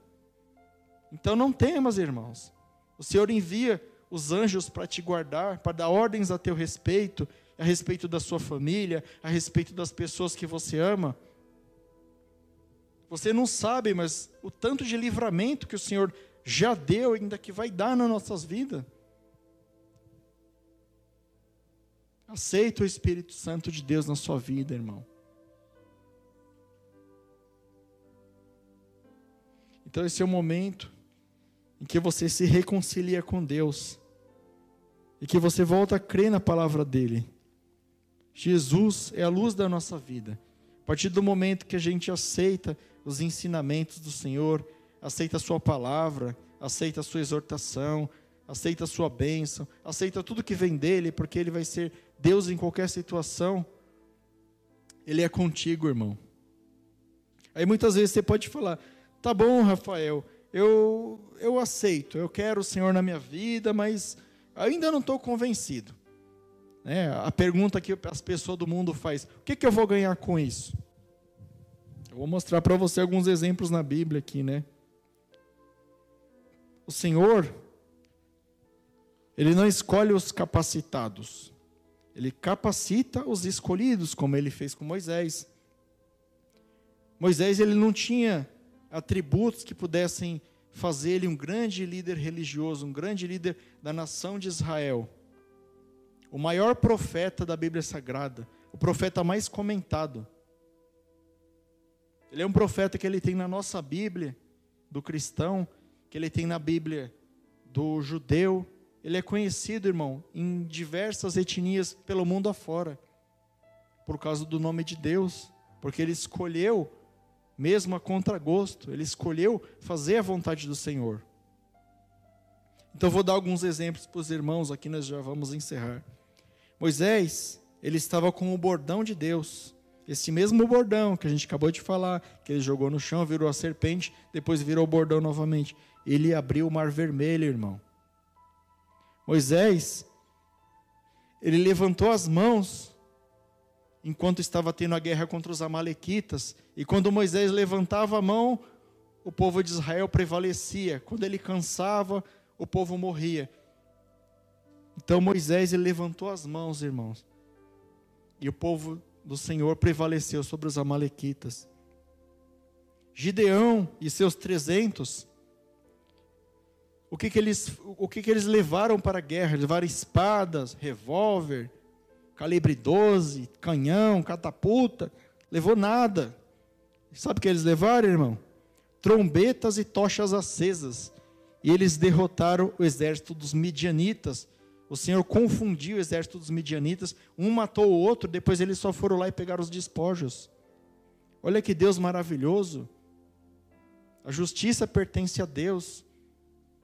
Então não temas, irmãos. O Senhor envia os anjos para te guardar, para dar ordens a teu respeito, a respeito da sua família, a respeito das pessoas que você ama. Você não sabe, mas o tanto de livramento que o Senhor já deu, ainda que vai dar nas nossas vidas. Aceita o Espírito Santo de Deus na sua vida, irmão. Então, esse é o momento em que você se reconcilia com Deus e que você volta a crer na palavra dele. Jesus é a luz da nossa vida. A partir do momento que a gente aceita os ensinamentos do Senhor, aceita a sua palavra, aceita a sua exortação, aceita a sua bênção, aceita tudo que vem dele, porque ele vai ser Deus em qualquer situação. Ele é contigo, irmão. Aí muitas vezes você pode falar: tá bom, Rafael, eu, eu aceito, eu quero o Senhor na minha vida, mas ainda não estou convencido. É, a pergunta que as pessoas do mundo faz: o que, que eu vou ganhar com isso? Eu vou mostrar para você alguns exemplos na Bíblia aqui, né? O Senhor, Ele não escolhe os capacitados, Ele capacita os escolhidos, como Ele fez com Moisés. Moisés, ele não tinha atributos que pudessem fazer ele um grande líder religioso, um grande líder da nação de Israel. O maior profeta da Bíblia Sagrada, o profeta mais comentado. Ele é um profeta que ele tem na nossa Bíblia, do cristão, que ele tem na Bíblia do judeu. Ele é conhecido, irmão, em diversas etnias pelo mundo afora, por causa do nome de Deus, porque ele escolheu mesmo a contragosto, ele escolheu fazer a vontade do Senhor. Então vou dar alguns exemplos para os irmãos, aqui nós já vamos encerrar. Moisés, ele estava com o bordão de Deus. Esse mesmo bordão que a gente acabou de falar, que ele jogou no chão, virou a serpente, depois virou o bordão novamente. Ele abriu o mar vermelho, irmão. Moisés, ele levantou as mãos enquanto estava tendo a guerra contra os Amalequitas. E quando Moisés levantava a mão, o povo de Israel prevalecia. Quando ele cansava, o povo morria. Então Moisés levantou as mãos, irmãos. E o povo do Senhor prevaleceu sobre os Amalequitas. Gideão e seus trezentos, o que, que, eles, o que, que eles levaram para a guerra? Levaram espadas, revólver, calibre 12, canhão, catapulta, levou nada. Sabe o que eles levaram, irmão? Trombetas e tochas acesas. E eles derrotaram o exército dos midianitas. O Senhor confundiu o exército dos midianitas. Um matou o outro, depois eles só foram lá e pegaram os despojos. Olha que Deus maravilhoso. A justiça pertence a Deus.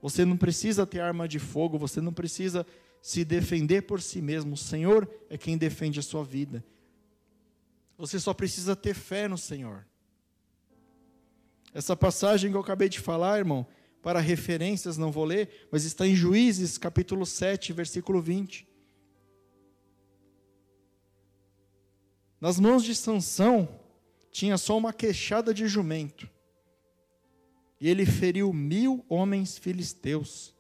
Você não precisa ter arma de fogo, você não precisa se defender por si mesmo. O Senhor é quem defende a sua vida. Você só precisa ter fé no Senhor. Essa passagem que eu acabei de falar, irmão, para referências não vou ler, mas está em Juízes, capítulo 7, versículo 20. Nas mãos de Sansão tinha só uma queixada de jumento. E ele feriu mil homens filisteus.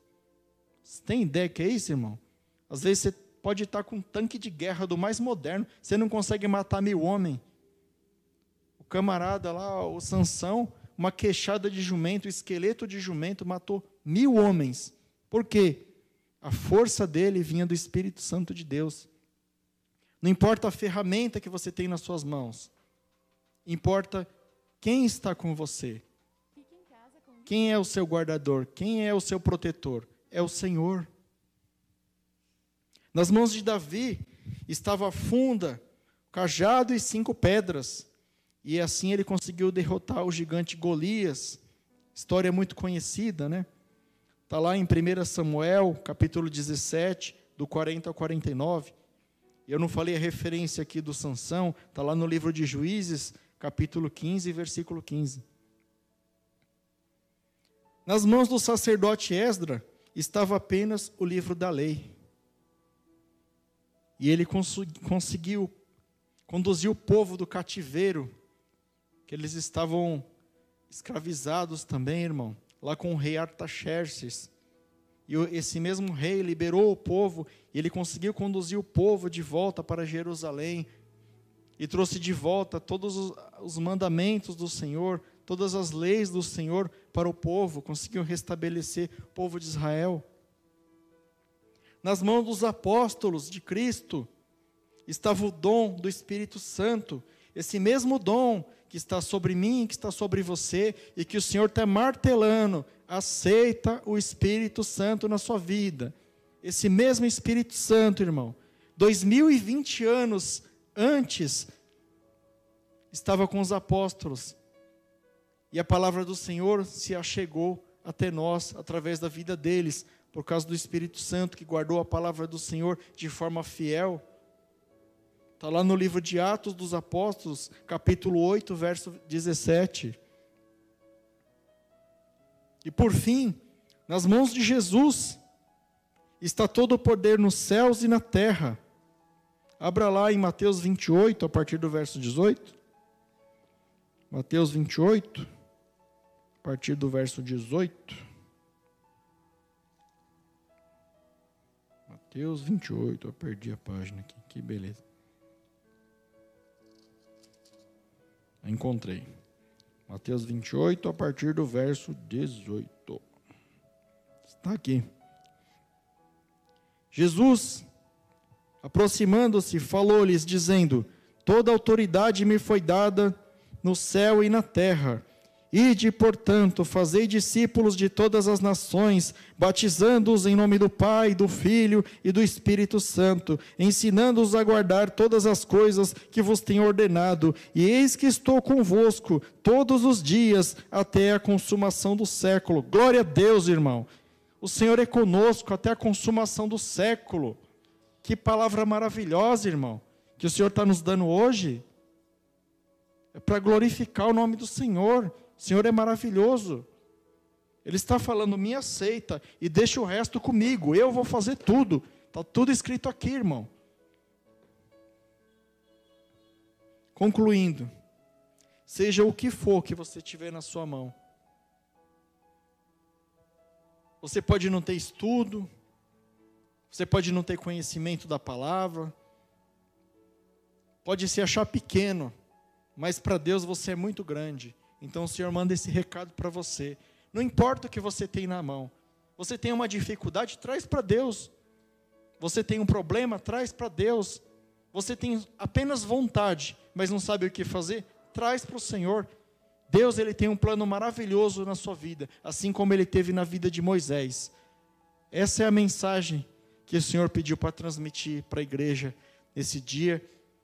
Você tem ideia que é isso, irmão? Às vezes você pode estar com um tanque de guerra do mais moderno, você não consegue matar mil homens. O camarada lá, o Sansão, uma queixada de jumento, um esqueleto de jumento, matou mil homens. Por quê? A força dele vinha do Espírito Santo de Deus. Não importa a ferramenta que você tem nas suas mãos, importa quem está com você. Quem é o seu guardador? Quem é o seu protetor? É o Senhor. Nas mãos de Davi estava a funda, cajado e cinco pedras. E assim ele conseguiu derrotar o gigante Golias. História muito conhecida, né? Está lá em 1 Samuel, capítulo 17, do 40 ao 49. Eu não falei a referência aqui do Sansão, está lá no livro de Juízes, capítulo 15, versículo 15. Nas mãos do sacerdote Esdra estava apenas o livro da lei. E ele conseguiu conduzir o povo do cativeiro, que eles estavam escravizados também, irmão, lá com o rei Artaxerxes. E esse mesmo rei liberou o povo, e ele conseguiu conduzir o povo de volta para Jerusalém, e trouxe de volta todos os mandamentos do Senhor, todas as leis do Senhor para o povo, conseguiu restabelecer o povo de Israel nas mãos dos apóstolos de Cristo, estava o dom do Espírito Santo, esse mesmo dom que está sobre mim, que está sobre você, e que o Senhor está martelando, aceita o Espírito Santo na sua vida. Esse mesmo Espírito Santo, irmão, 2020 anos antes, estava com os apóstolos, e a palavra do Senhor se achegou até nós através da vida deles, por causa do Espírito Santo que guardou a palavra do Senhor de forma fiel. Está lá no livro de Atos dos Apóstolos, capítulo 8, verso 17. E por fim, nas mãos de Jesus está todo o poder nos céus e na terra. Abra lá em Mateus 28, a partir do verso 18. Mateus 28, a partir do verso 18. Mateus 28, eu perdi a página aqui, que beleza. Encontrei. Mateus 28, a partir do verso 18. Está aqui. Jesus, aproximando-se, falou-lhes, dizendo: Toda autoridade me foi dada no céu e na terra. Ide, portanto, fazei discípulos de todas as nações, batizando-os em nome do Pai, do Filho e do Espírito Santo, ensinando-os a guardar todas as coisas que vos tenho ordenado, e eis que estou convosco todos os dias até a consumação do século. Glória a Deus, irmão. O Senhor é conosco até a consumação do século. Que palavra maravilhosa, irmão, que o Senhor está nos dando hoje. É para glorificar o nome do Senhor o Senhor é maravilhoso. Ele está falando, me aceita e deixa o resto comigo. Eu vou fazer tudo. Está tudo escrito aqui, irmão. Concluindo, seja o que for que você tiver na sua mão. Você pode não ter estudo, você pode não ter conhecimento da palavra, pode se achar pequeno, mas para Deus você é muito grande. Então o Senhor manda esse recado para você. Não importa o que você tem na mão. Você tem uma dificuldade, traz para Deus. Você tem um problema, traz para Deus. Você tem apenas vontade, mas não sabe o que fazer, traz para o Senhor. Deus ele tem um plano maravilhoso na sua vida, assim como ele teve na vida de Moisés. Essa é a mensagem que o Senhor pediu para transmitir para a igreja nesse dia.